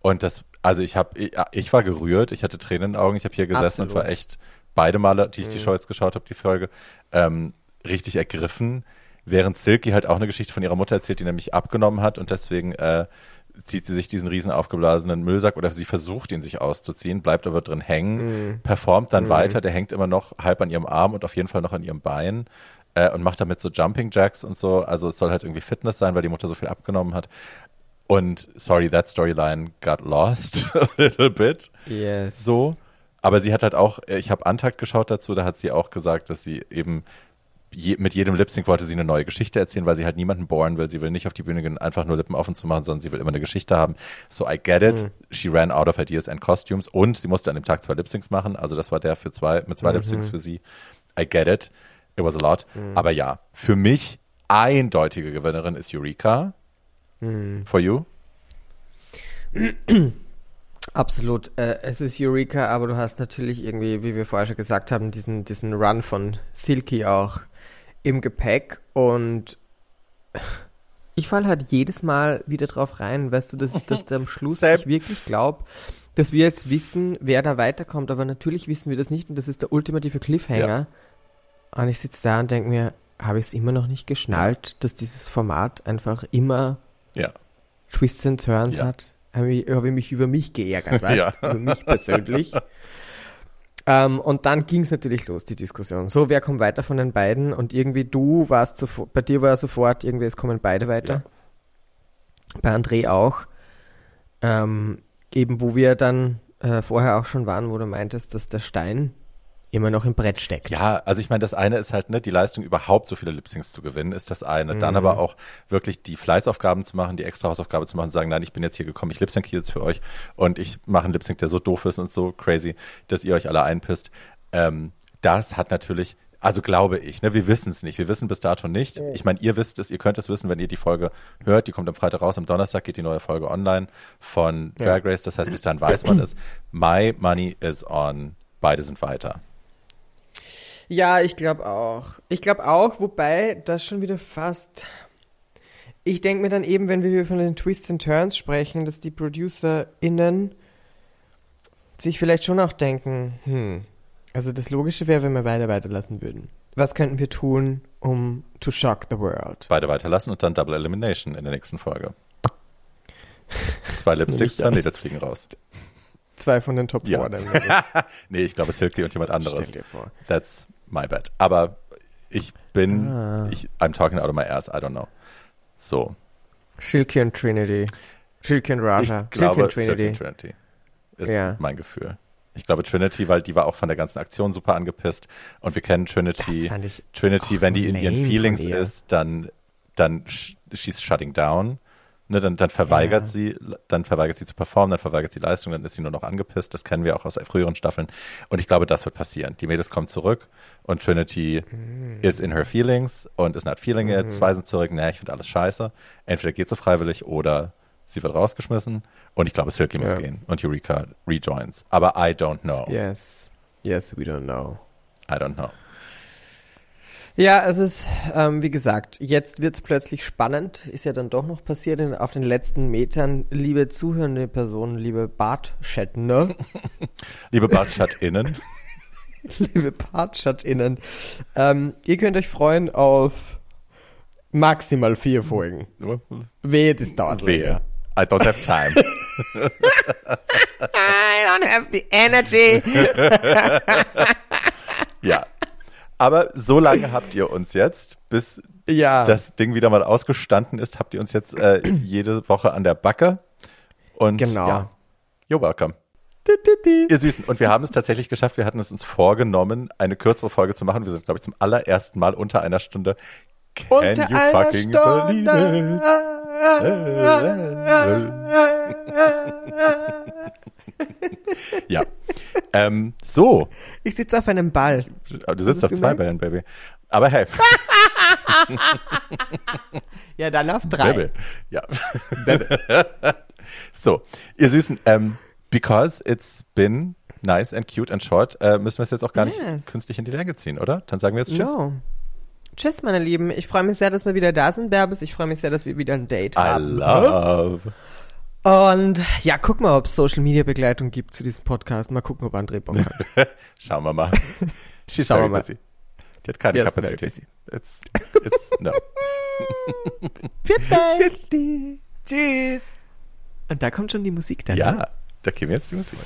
Und das, also ich habe, ich, ich war gerührt, ich hatte Tränen in den Augen, ich habe hier gesessen und Absolut. war echt beide Male, die ich die Show jetzt geschaut habe, die Folge, ähm, richtig ergriffen. Während Silky halt auch eine Geschichte von ihrer Mutter erzählt, die nämlich abgenommen hat und deswegen äh, zieht sie sich diesen riesen aufgeblasenen Müllsack oder sie versucht ihn sich auszuziehen, bleibt aber drin hängen, performt dann weiter, der hängt immer noch halb an ihrem Arm und auf jeden Fall noch an ihrem Bein äh, und macht damit so Jumping Jacks und so. Also es soll halt irgendwie Fitness sein, weil die Mutter so viel abgenommen hat. Und sorry, that storyline got lost a little bit Yes. so. Aber sie hat halt auch, äh, ich habe Antakt geschaut dazu, da hat sie auch gesagt, dass sie eben je, mit jedem Lip-Sync wollte sie eine neue Geschichte erzählen, weil sie halt niemanden boren will. Sie will nicht auf die Bühne gehen, einfach nur Lippen offen zu machen, sondern sie will immer eine Geschichte haben. So, I get it. She ran out of ideas and costumes und sie musste an dem Tag zwei Lip-Syncs machen. Also das war der für zwei, mit zwei Lip-Syncs für sie. I get it. It was a lot. Aber ja, für mich eindeutige Gewinnerin ist Eureka. For you? Absolut. Äh, es ist Eureka, aber du hast natürlich irgendwie, wie wir vorher schon gesagt haben, diesen, diesen Run von Silky auch im Gepäck und ich falle halt jedes Mal wieder drauf rein, weißt du, dass, dass am Schluss ich wirklich glaube, dass wir jetzt wissen, wer da weiterkommt, aber natürlich wissen wir das nicht und das ist der ultimative Cliffhanger. Und ich sitze da und denke mir, habe ich es immer noch nicht geschnallt, dass dieses Format einfach immer Ja. Twists and Turns Ja. hat. Habe ich, hab ich mich über mich geärgert, weißt? Ja. über mich persönlich. Ähm, und dann ging es natürlich los, die Diskussion. So, wer kommt weiter von den beiden? Und irgendwie du warst sofort, bei dir war sofort irgendwie, es kommen beide weiter. Bei André auch. Ähm, eben, wo wir dann äh, vorher auch schon waren, wo du meintest, dass der Stein immer noch im Brett steckt. Ja, also ich meine, das eine ist halt, ne, die Leistung überhaupt so viele Lipsyncs zu gewinnen, ist das eine. Dann aber auch wirklich die Fleißaufgaben zu machen, die extra Hausaufgabe zu machen, zu sagen, nein, ich bin jetzt hier gekommen, ich lipsync jetzt für euch und ich mache einen Lipsync, der so doof ist und so crazy, dass ihr euch alle einpisst. Ähm, das hat natürlich, also glaube ich, ne, wir wissen es nicht, wir wissen bis dato nicht. Ich meine, ihr wisst es, ihr könnt es wissen, wenn ihr die Folge hört, die kommt am Freitag raus, am Donnerstag geht die neue Folge online von Ja. Drag Race, das heißt, bis dahin weiß man es. My money is on, beide sind weiter. Ja, ich glaube auch. Ich glaube auch, wobei das schon wieder fast. Ich denke mir dann eben, wenn wir von den Twists and Turns sprechen, dass die ProducerInnen sich vielleicht schon auch denken, hm, also das Logische wäre, wenn wir beide weiterlassen würden. Was könnten wir tun, um to shock the world? beide weiterlassen und dann Double Elimination in der nächsten Folge. Zwei Lipsticks, zwei Mädels fliegen raus. Zwei von den Top Ja. Four. dann, ich. Nee, ich glaube Silky und jemand anderes. Stell dir vor. That's my bet. Aber ich bin, Ah. ich, I'm talking out of my ass, I don't know. So. Silky und Trinity. Silky und Raja. Ich Silky glaube, und Trinity. Silky Trinity ist Ja. mein Gefühl. Ich glaube Trinity, weil die war auch von der ganzen Aktion super angepisst und wir kennen Trinity. Trinity, wenn so die in ihren Feelings ist, dann, dann sh- she's shutting down. Ne, dann, dann verweigert Ja. sie, dann verweigert sie zu performen, dann verweigert sie Leistung, dann ist sie nur noch angepisst. Das kennen wir auch aus früheren Staffeln. Und ich glaube, das wird passieren. Die Mädels kommen zurück und Trinity Mhm. is in her feelings und is not feeling it. Zwei sind zurück, naja, ich finde alles scheiße. Entweder geht sie freiwillig oder sie wird rausgeschmissen. Und ich glaube, Silky muss Ja. gehen und Eureka rejoins. Aber I don't know. Yes. Yes, we don't know. I don't know. Ja, es ist, ähm, wie gesagt, jetzt wird's plötzlich spannend. Ist ja dann doch noch passiert in, auf den letzten Metern. Liebe zuhörende Personen, liebe Bartschättner, Liebe BartschatInnen. liebe BartschatInnen, ähm, ihr könnt euch freuen auf maximal vier Folgen. Wehe, das dauert Wehe. länger. I don't have time. I don't have the energy. ja. Aber so lange habt ihr uns jetzt, bis Ja. das Ding wieder mal ausgestanden ist, habt ihr uns jetzt äh, jede Woche an der Backe. Und Genau. ja, you're welcome. Ihr Süßen. Und wir haben es tatsächlich geschafft. Wir hatten es uns vorgenommen, eine kürzere Folge zu machen. Wir sind, glaube ich, zum allerersten Mal unter einer Stunde. Can Unter you einer fucking Stunde. believe it? ja. Ähm, so. Ich sitze auf einem Ball. Du sitzt auf zwei? Bällen, Baby. Aber hey, Ja, dann auf drei. Baby. Ja. so, ihr Süßen, ähm, because it's been nice and cute and short, äh, müssen wir es jetzt auch gar nicht Yes. künstlich in die Länge ziehen, oder? Dann sagen wir jetzt Tschüss. No. Tschüss, meine Lieben. Ich freue mich sehr, dass wir wieder da sind, Bärbes. Ich freue mich sehr, dass wir wieder ein Date I haben. love. Und ja, guck mal, ob es Social Media Begleitung gibt zu diesem Podcast. Mal gucken, ob André Bock hat. Schauen wir mal. She's Schauen wir mal. busy. Die hat keine Yes, Kapazität. It's, it's, no. Tschüss. Und da kommt schon die Musik dann. ja, da käme jetzt die Musik.